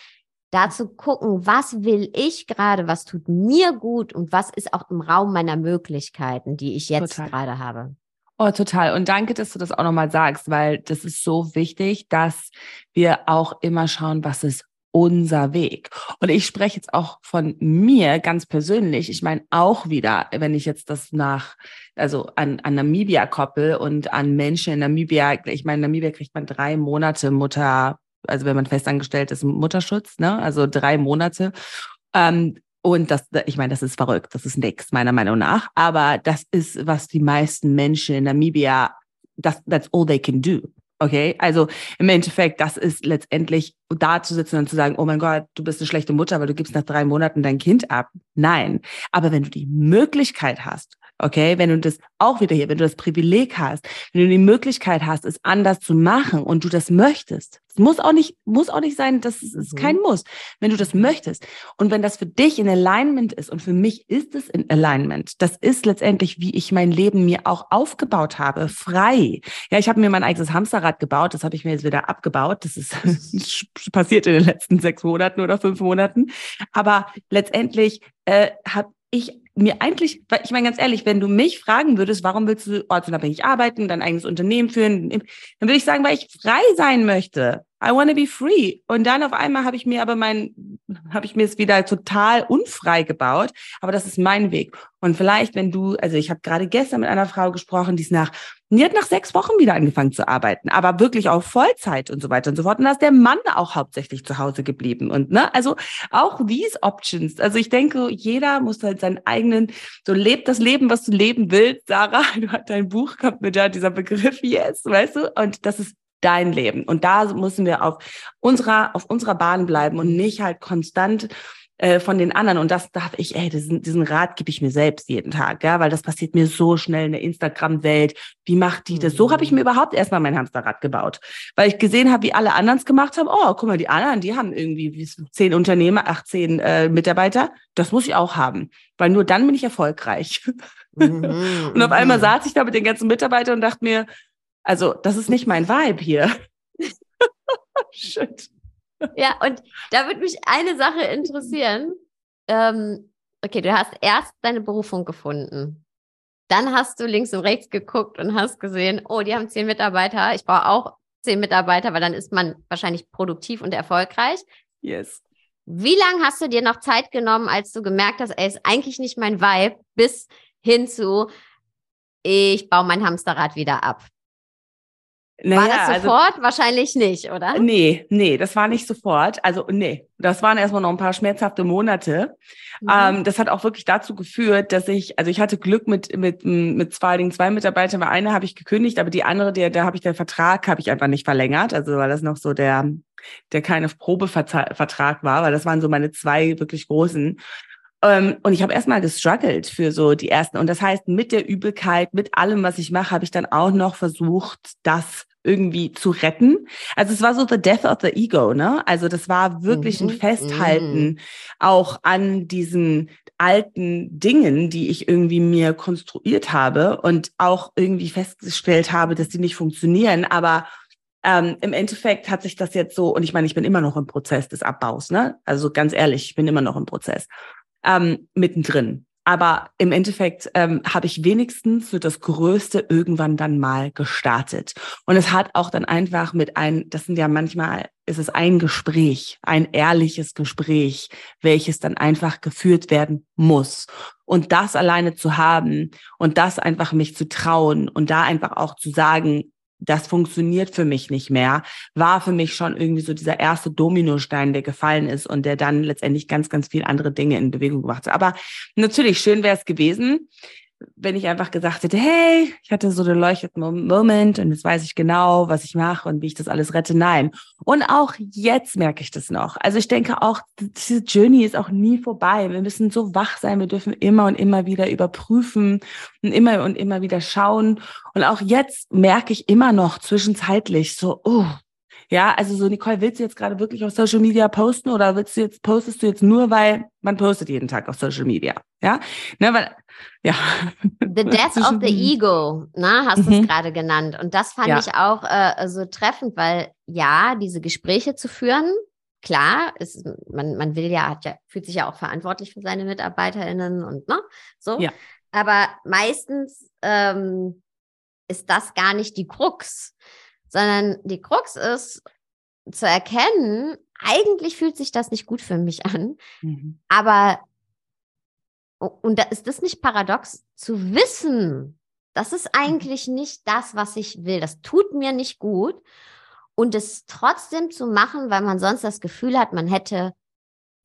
dazu gucken, was will ich gerade, was tut mir gut und was ist auch im Raum meiner Möglichkeiten, die ich jetzt total. gerade habe. Oh, total. Und danke, dass du das auch nochmal sagst, weil das ist so wichtig, dass wir auch immer schauen, was ist unser Weg. Und ich spreche jetzt auch von mir ganz persönlich. Ich meine auch wieder, wenn ich jetzt das nach, also an, an Namibia koppel und an Menschen in Namibia, ich meine, in Namibia kriegt man drei Monate Mutter also wenn man festangestellt ist, Mutterschutz, ne? Also drei Monate. Ähm, und das, ich meine, das ist verrückt, das ist nix, meiner Meinung nach. Aber das ist, was die meisten Menschen in Namibia, das, that's all they can do. Okay, also im Endeffekt, das ist letztendlich da zu sitzen und zu sagen, oh mein Gott, du bist eine schlechte Mutter, weil du gibst nach drei Monaten dein Kind ab. Nein, aber wenn du die Möglichkeit hast, Okay, wenn du das auch wieder hier, wenn du das Privileg hast, wenn du die Möglichkeit hast, es anders zu machen und du das möchtest. Es muss auch nicht, muss auch nicht sein, dass es ist kein mhm. Muss. Wenn du das möchtest und wenn das für dich in Alignment ist und für mich ist es in Alignment, das ist letztendlich, wie ich mein Leben mir auch aufgebaut habe, frei. Ja, ich habe mir mein eigenes Hamsterrad gebaut, das habe ich mir jetzt wieder abgebaut. Das ist passiert in den letzten sechs Monaten oder fünf Monaten. Aber letztendlich äh, habe ich mir eigentlich, ich meine ganz ehrlich, wenn du mich fragen würdest, warum willst du ortsunabhängig arbeiten, dein eigenes Unternehmen führen, dann würde ich sagen, weil ich frei sein möchte. I want to be free. Und dann auf einmal habe ich mir aber mein, habe ich mir es wieder total unfrei gebaut. Aber das ist mein Weg. Und vielleicht, wenn du, also ich habe gerade gestern mit einer Frau gesprochen, die ist nach, die hat nach sechs Wochen wieder angefangen zu arbeiten, aber wirklich auf Vollzeit und so weiter und so fort. Und da ist der Mann auch hauptsächlich zu Hause geblieben. Und ne, also auch these options. Also ich denke, jeder muss halt seinen eigenen, so lebt das Leben, was du leben willst. Sarah, du hast dein Buch, kommt mir da dieser Begriff yes, weißt du? Und das ist dein Leben. Und da müssen wir auf unserer, auf unserer Bahn bleiben und nicht halt konstant äh, von den anderen. Und das darf ich, ey, diesen, diesen Rat gebe ich mir selbst jeden Tag, ja, weil das passiert mir so schnell in der Instagram-Welt. Wie macht die das? So habe ich mir überhaupt erstmal mein Hamsterrad gebaut, weil ich gesehen habe, wie alle anderen es gemacht haben. Oh, guck mal, die anderen, die haben irgendwie zehn Unternehmer, ach, zehn äh, Mitarbeiter. Das muss ich auch haben, weil nur dann bin ich erfolgreich. Mhm, und auf einmal mhm. saß ich da mit den ganzen Mitarbeitern und dachte mir, also, das ist nicht mein Vibe hier. Shit. Ja, und da würde mich eine Sache interessieren. Ähm, okay, du hast erst deine Berufung gefunden. Dann hast du links und rechts geguckt und hast gesehen, oh, die haben zehn Mitarbeiter. Ich brauche auch zehn Mitarbeiter, weil dann ist man wahrscheinlich produktiv und erfolgreich. Yes. Wie lange hast du dir noch Zeit genommen, als du gemerkt hast, ey, ist eigentlich nicht mein Vibe, bis hin zu, ich baue mein Hamsterrad wieder ab? Naja, war das also sofort? Also, Wahrscheinlich nicht, oder? Nee, nee, das war nicht sofort. Also nee, das waren erstmal noch ein paar schmerzhafte Monate. Mhm. Ähm, das hat auch wirklich dazu geführt, dass ich, also ich hatte Glück mit mit mit zwei, zwei Mitarbeitern. Weil eine habe ich gekündigt, aber die andere, der, da habe ich den Vertrag habe ich einfach nicht verlängert. Also weil das noch so der der keine Probevertrag war, weil das waren so meine zwei wirklich großen. Ähm, und ich habe erstmal gestruggelt für so die ersten. Und das heißt, mit der Übelkeit, mit allem, was ich mache, habe ich dann auch noch versucht, das irgendwie zu retten. Also es war so the death of the ego, ne? Also das war wirklich mhm. ein Festhalten mhm. auch an diesen alten Dingen, die ich irgendwie mir konstruiert habe und auch irgendwie festgestellt habe, dass die nicht funktionieren. Aber ähm, im Endeffekt hat sich das jetzt so, und ich meine, ich bin immer noch im Prozess des Abbaus, ne? Also ganz ehrlich, ich bin immer noch im Prozess ähm, mittendrin. Aber im Endeffekt ähm, habe ich wenigstens so das Größte irgendwann dann mal gestartet. Und es hat auch dann einfach mit ein, das sind ja manchmal, ist es ein Gespräch, ein ehrliches Gespräch, welches dann einfach geführt werden muss. Und das alleine zu haben und das einfach mich zu trauen und da einfach auch zu sagen, das funktioniert für mich nicht mehr, war für mich schon irgendwie so dieser erste Dominostein, der gefallen ist und der dann letztendlich ganz, ganz viel andere Dinge in Bewegung gebracht hat. Aber natürlich, schön wäre es gewesen, wenn ich einfach gesagt hätte, hey, ich hatte so einen leuchtenden Moment und jetzt weiß ich genau, was ich mache und wie ich das alles rette. Nein. Und auch jetzt merke ich das noch. Also ich denke auch, diese Journey ist auch nie vorbei. Wir müssen so wach sein. Wir dürfen immer und immer wieder überprüfen und immer und immer wieder schauen. Und auch jetzt merke ich immer noch zwischenzeitlich so, oh, ja, also so, Nicole, willst du jetzt gerade wirklich auf Social Media posten oder willst du jetzt, postest du jetzt nur, weil man postet jeden Tag auf Social Media? Ja, ne, weil, ja. The Death of the Ego, ne, hast mhm. du es gerade genannt. Und das fand ja. ich auch äh, so treffend, weil ja, diese Gespräche zu führen, klar, ist, man, man will ja, hat ja, fühlt sich ja auch verantwortlich für seine MitarbeiterInnen und ne, so. Ja. Aber meistens ähm, ist das gar nicht die Krux, sondern die Krux ist zu erkennen, eigentlich fühlt sich das nicht gut für mich an, mhm. aber und da ist das nicht paradox zu wissen, das ist mhm. eigentlich nicht das, was ich will. Das tut mir nicht gut. Und es trotzdem zu machen, weil man sonst das Gefühl hat, man hätte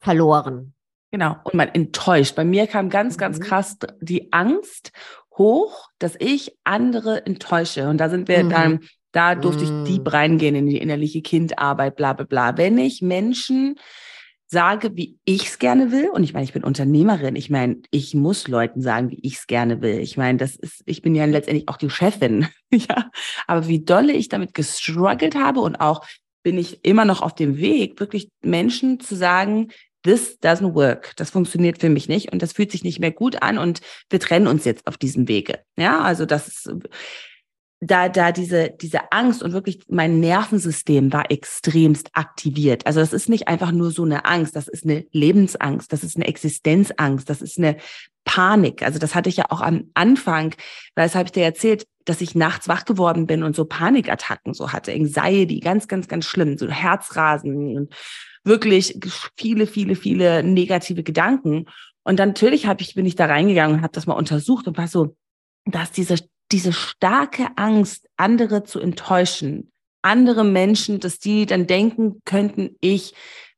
verloren. Genau. Und man enttäuscht. Bei mir kam ganz, ganz mhm. krass die Angst hoch, dass ich andere enttäusche. Und da sind wir mhm. dann da durfte mm. ich deep mm. reingehen in die innerliche Kindarbeit, bla bla bla. Wenn ich Menschen sage, wie ich es gerne will, und ich meine, ich bin Unternehmerin, ich meine, ich muss Leuten sagen, wie ich es gerne will. Ich meine, das ist, ich bin ja letztendlich auch die Chefin, ja. Aber wie dolle ich damit gestruggelt habe und auch bin ich immer noch auf dem Weg, wirklich Menschen zu sagen, this doesn't work. Das funktioniert für mich nicht und das fühlt sich nicht mehr gut an und wir trennen uns jetzt auf diesem Wege. Ja, also das ist, da, da diese, diese Angst und wirklich mein Nervensystem war extremst aktiviert. Also das ist nicht einfach nur so eine Angst, das ist eine Lebensangst, das ist eine Existenzangst, das ist eine Panik. Also das hatte ich ja auch am Anfang, weil das habe ich dir erzählt, dass ich nachts wach geworden bin und so Panikattacken so hatte, Anxiety, ganz, ganz, ganz schlimm, so Herzrasen und wirklich viele, viele, viele negative Gedanken. Und dann natürlich habe ich, bin ich da reingegangen und habe das mal untersucht und war so, dass diese diese starke Angst, andere zu enttäuschen, andere Menschen, dass die dann denken könnten, ich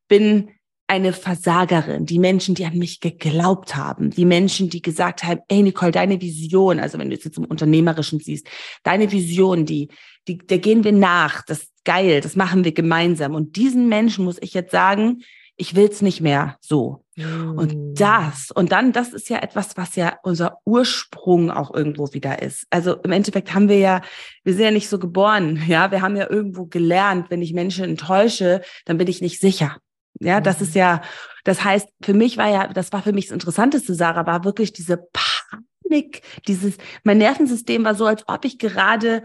bin eine Versagerin, die Menschen, die an mich geglaubt haben, die Menschen, die gesagt haben, ey Nicole, deine Vision, also wenn du es jetzt im Unternehmerischen siehst, deine Vision, die, die, der gehen wir nach, das ist geil, das machen wir gemeinsam. Und diesen Menschen muss ich jetzt sagen, ich will es nicht mehr so. Mm. Und das, und dann, das ist ja etwas, was ja unser Ursprung auch irgendwo wieder ist. Also im Endeffekt haben wir ja, wir sind ja nicht so geboren, ja, wir haben ja irgendwo gelernt, wenn ich Menschen enttäusche, dann bin ich nicht sicher. Ja, das ist mhm. ja, das heißt, für mich war ja, das war für mich das Interessanteste, Sarah, war wirklich diese Panik, dieses, mein Nervensystem war so, als ob ich gerade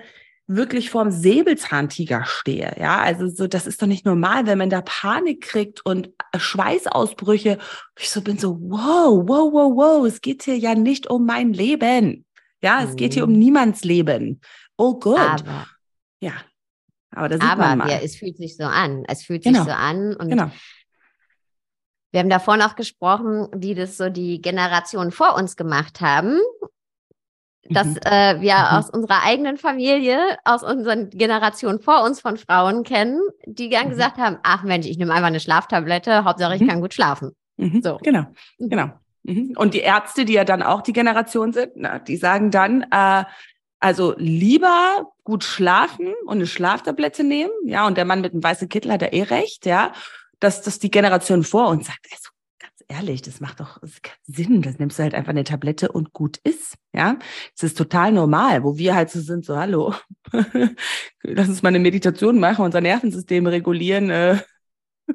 wirklich vorm Säbelzahntiger stehe. Ja, also so, das ist doch nicht normal, wenn man da Panik kriegt und Schweißausbrüche. Ich so bin so, wow, wow, wow, wow, es geht hier ja nicht um mein Leben. Ja, es geht hier um mhm. niemands Leben. Oh gut. Aber, ja. Aber da sieht aber man mal. Ja, es fühlt sich so an. Es fühlt genau. sich so an und genau. Wir haben davor noch gesprochen, wie das so die Generationen vor uns gemacht haben dass mhm. äh, wir mhm. aus unserer eigenen Familie, aus unseren Generationen vor uns von Frauen kennen, die gern mhm. gesagt haben, ach Mensch, ich nehme einfach eine Schlaftablette, Hauptsache ich kann gut schlafen. So. Genau, genau. Und die Ärzte, die ja dann auch die Generation sind, na, die sagen dann, äh, also lieber gut schlafen und eine Schlaftablette nehmen, ja, und der Mann mit dem weißen Kittel hat ja eh recht, ja, dass das die Generation vor uns sagt, also ehrlich, das macht doch Sinn. Das nimmst du halt einfach eine Tablette und gut ist. Ja, das ist total normal, wo wir halt so sind, so hallo, lass uns mal eine Meditation machen, unser Nervensystem regulieren. Äh.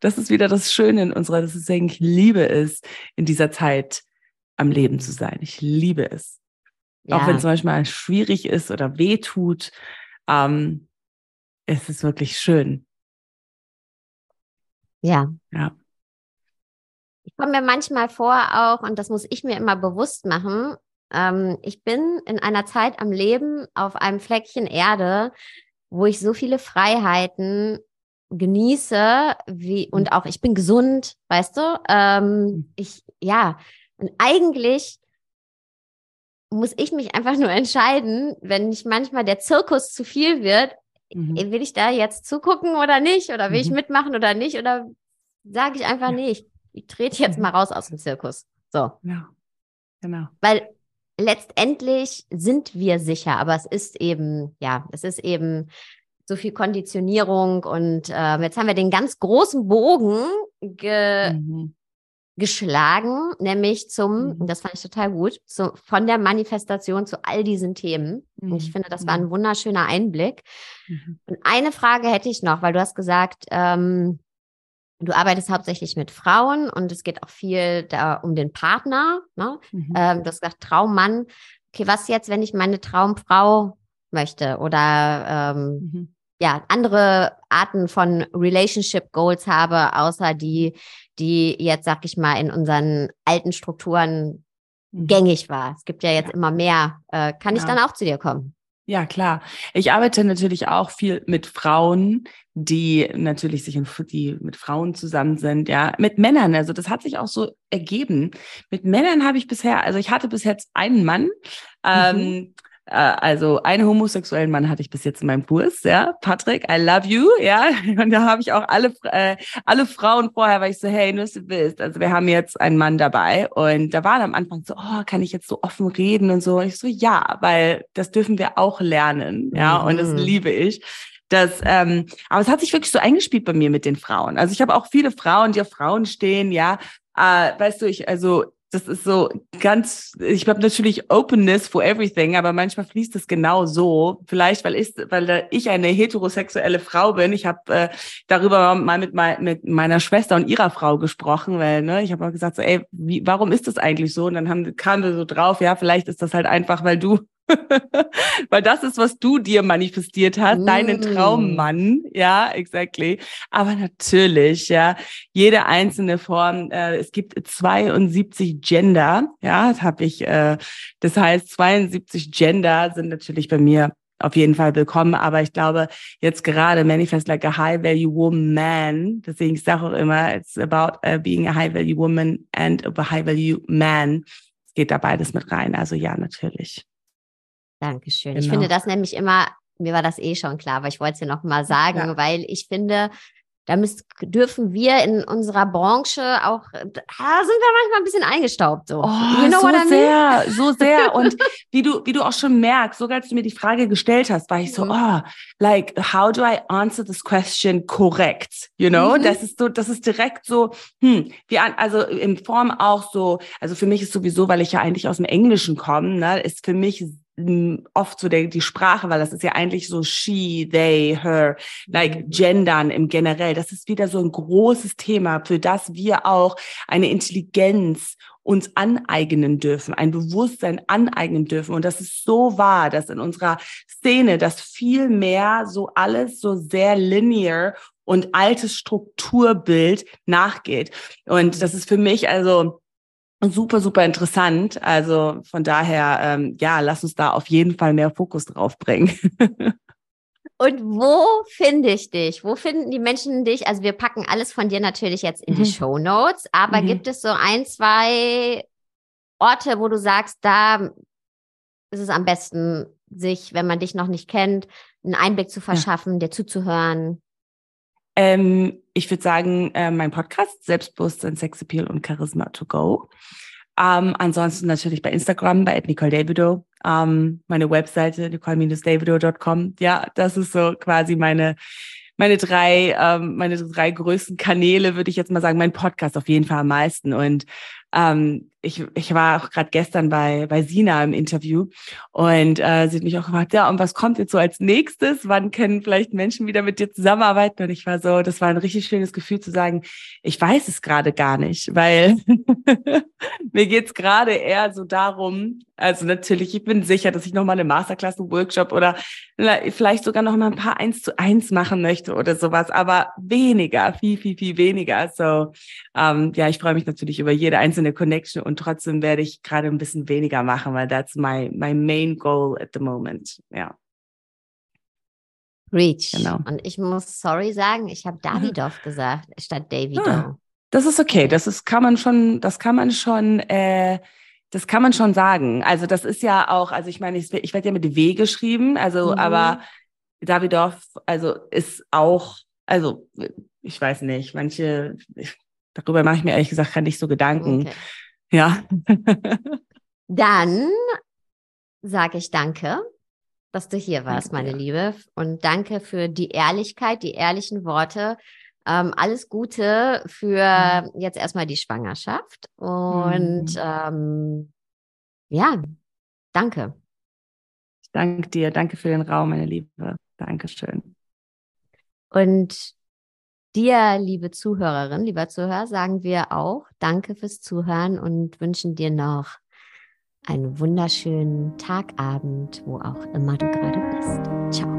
Das ist wieder das Schöne in unserer, dass es eigentlich Liebe ist, in dieser Zeit am Leben zu sein. Ich liebe es. Ja. Auch wenn es manchmal schwierig ist oder weh tut, ähm, es ist wirklich schön. Ja. Ja komme mir manchmal vor auch, und das muss ich mir immer bewusst machen, ähm, ich bin in einer Zeit am Leben auf einem Fleckchen Erde, wo ich so viele Freiheiten genieße, wie, und auch ich bin gesund, weißt du? Ähm, mhm. ich, ja, und eigentlich muss ich mich einfach nur entscheiden, wenn nicht manchmal der Zirkus zu viel wird, mhm. will ich da jetzt zugucken oder nicht? Oder will mhm. ich mitmachen oder nicht? Oder sage ich einfach, ja. nee, ich ich trete jetzt mhm. mal raus aus dem Zirkus. So. Ja, genau. Weil letztendlich sind wir sicher, aber es ist eben, ja, es ist eben so viel Konditionierung und äh, jetzt haben wir den ganz großen Bogen ge mhm. geschlagen, nämlich zum, mhm. das fand ich total gut, zu, von der Manifestation zu all diesen Themen. Mhm. Und ich mhm. finde, das war ein mhm. wunderschöner Einblick. Und eine Frage hätte ich noch, weil du hast gesagt, ähm, Du arbeitest hauptsächlich mit Frauen und es geht auch viel da um den Partner. Ne? Mhm. Ähm, du hast gesagt, Traummann. Okay, was jetzt, wenn ich meine Traumfrau möchte oder ähm, mhm. ja, andere Arten von Relationship Goals habe, außer die, die jetzt, sag ich mal, in unseren alten Strukturen mhm. gängig war. Es gibt ja jetzt ja. immer mehr. Äh, kann ja. ich dann auch zu dir kommen? Ja, klar. Ich arbeite natürlich auch viel mit Frauen, die natürlich sich in, die mit Frauen zusammen sind, ja, mit Männern. Also das hat sich auch so ergeben. Mit Männern habe ich bisher, also ich hatte bis jetzt einen Mann, mhm. ähm, äh, also einen homosexuellen Mann hatte ich bis jetzt in meinem Kurs, ja, Patrick, I love you, ja, und da habe ich auch alle äh, alle Frauen vorher, weil ich so, hey, nur du bist, also wir haben jetzt einen Mann dabei und da waren am Anfang so, oh, kann ich jetzt so offen reden und so, und ich so, ja, weil das dürfen wir auch lernen, ja, mhm. und das mhm. liebe ich. Das, ähm, aber es hat sich wirklich so eingespielt bei mir mit den Frauen. Also ich habe auch viele Frauen, die auf Frauen stehen, ja. Äh, weißt du, ich, also das ist so ganz, ich habe natürlich Openness for everything, aber manchmal fließt es genau so. Vielleicht, weil ich, weil ich eine heterosexuelle Frau bin. Ich habe äh, darüber mal mit, mein, mit meiner Schwester und ihrer Frau gesprochen, weil ne, ich habe auch gesagt, so, ey, wie, warum ist das eigentlich so? Und dann haben, kamen wir so drauf, ja, vielleicht ist das halt einfach, weil du Weil das ist, was du dir manifestiert hast, mm. deinen Traummann. Ja, exactly. Aber natürlich, ja, jede einzelne Form, äh, es gibt 72 Gender, ja, das habe ich, äh, das heißt 72 Gender sind natürlich bei mir auf jeden Fall willkommen. Aber ich glaube, jetzt gerade Manifest like a High Value Woman, deswegen ich sage auch immer, it's about uh, being a High Value Woman and a High Value Man. Es geht da beides mit rein. Also ja, natürlich. Dankeschön. Genau. Ich finde das nämlich immer, mir war das eh schon klar, aber ich wollte es dir noch mal sagen, ja. weil ich finde, da müssen, dürfen wir in unserer Branche auch, da sind wir manchmal ein bisschen eingestaubt. So, oh, you know so sehr, so sehr. Und wie du, wie du auch schon merkst, sogar als du mir die Frage gestellt hast, war ich so, mhm. oh, like, how do I answer this question correct? You know, mhm. das ist so, das ist direkt so, hm, wie an, also in Form auch so, also für mich ist sowieso, weil ich ja eigentlich aus dem Englischen komme, ne, ist für mich oft so der, die Sprache, weil das ist ja eigentlich so she, they, her, like mhm. gendern im generell. Das ist wieder so ein großes Thema, für das wir auch eine Intelligenz uns aneignen dürfen, ein Bewusstsein aneignen dürfen. Und das ist so wahr, dass in unserer Szene das viel mehr so alles so sehr linear und altes Strukturbild nachgeht. Und das ist für mich also super, super interessant. Also von daher, ähm, ja, lass uns da auf jeden Fall mehr Fokus drauf bringen. Und wo finde ich dich? Wo finden die Menschen dich? Also wir packen alles von dir natürlich jetzt in mhm. die Show Notes, aber mhm. gibt es so ein, zwei Orte, wo du sagst, da ist es am besten, sich, wenn man dich noch nicht kennt, einen Einblick zu verschaffen, ja. dir zuzuhören? Ähm, ich würde sagen, äh, mein Podcast, Selbstbewusstsein, Sexappeal und Charisma to go. Ähm, ansonsten natürlich bei Instagram, bei Nicole Davido. Ähm, meine Webseite, nicole-davido.com. Ja, das ist so quasi meine, meine drei, ähm, meine drei größten Kanäle, würde ich jetzt mal sagen. Mein Podcast auf jeden Fall am meisten. Und ähm, ich, ich war auch gerade gestern bei, bei Sina im Interview und äh, sie hat mich auch gefragt, ja, und was kommt jetzt so als nächstes? Wann können vielleicht Menschen wieder mit dir zusammenarbeiten? Und ich war so, das war ein richtig schönes Gefühl zu sagen, ich weiß es gerade gar nicht, weil mir geht's gerade eher so darum, also natürlich, ich bin sicher, dass ich nochmal eine Masterclass, einen Workshop oder vielleicht sogar noch mal ein paar eins zu eins machen möchte oder sowas, aber weniger, viel, viel, viel weniger. So, ähm, ja, ich freue mich natürlich über jede einzelne Connection und trotzdem werde ich gerade ein bisschen weniger machen, weil that's my, my main goal at the moment. Ja. Reach. Genau. Und ich muss sorry sagen, ich habe Davidov gesagt statt Davido. Ah, das ist okay. Das ist, kann man schon, das kann man schon, äh, das kann man schon sagen. Also das ist ja auch, also ich meine, ich, ich werde ja mit W geschrieben, also mhm. aber Davidov, also ist auch, also ich weiß nicht, manche, darüber mache ich mir ehrlich gesagt gar nicht so Gedanken. Okay. Ja. Dann sage ich danke, dass du hier warst, meine Liebe. Und danke für die Ehrlichkeit, die ehrlichen Worte. Ähm, alles Gute für mhm. jetzt erstmal die Schwangerschaft. Und mhm. ähm, ja, danke. Ich danke dir. Danke für den Raum, meine Liebe. Dankeschön. Und dir, liebe Zuhörerin, lieber Zuhörer, sagen wir auch Danke fürs Zuhören und wünschen dir noch einen wunderschönen Tagabend, wo auch immer du gerade bist. Ciao.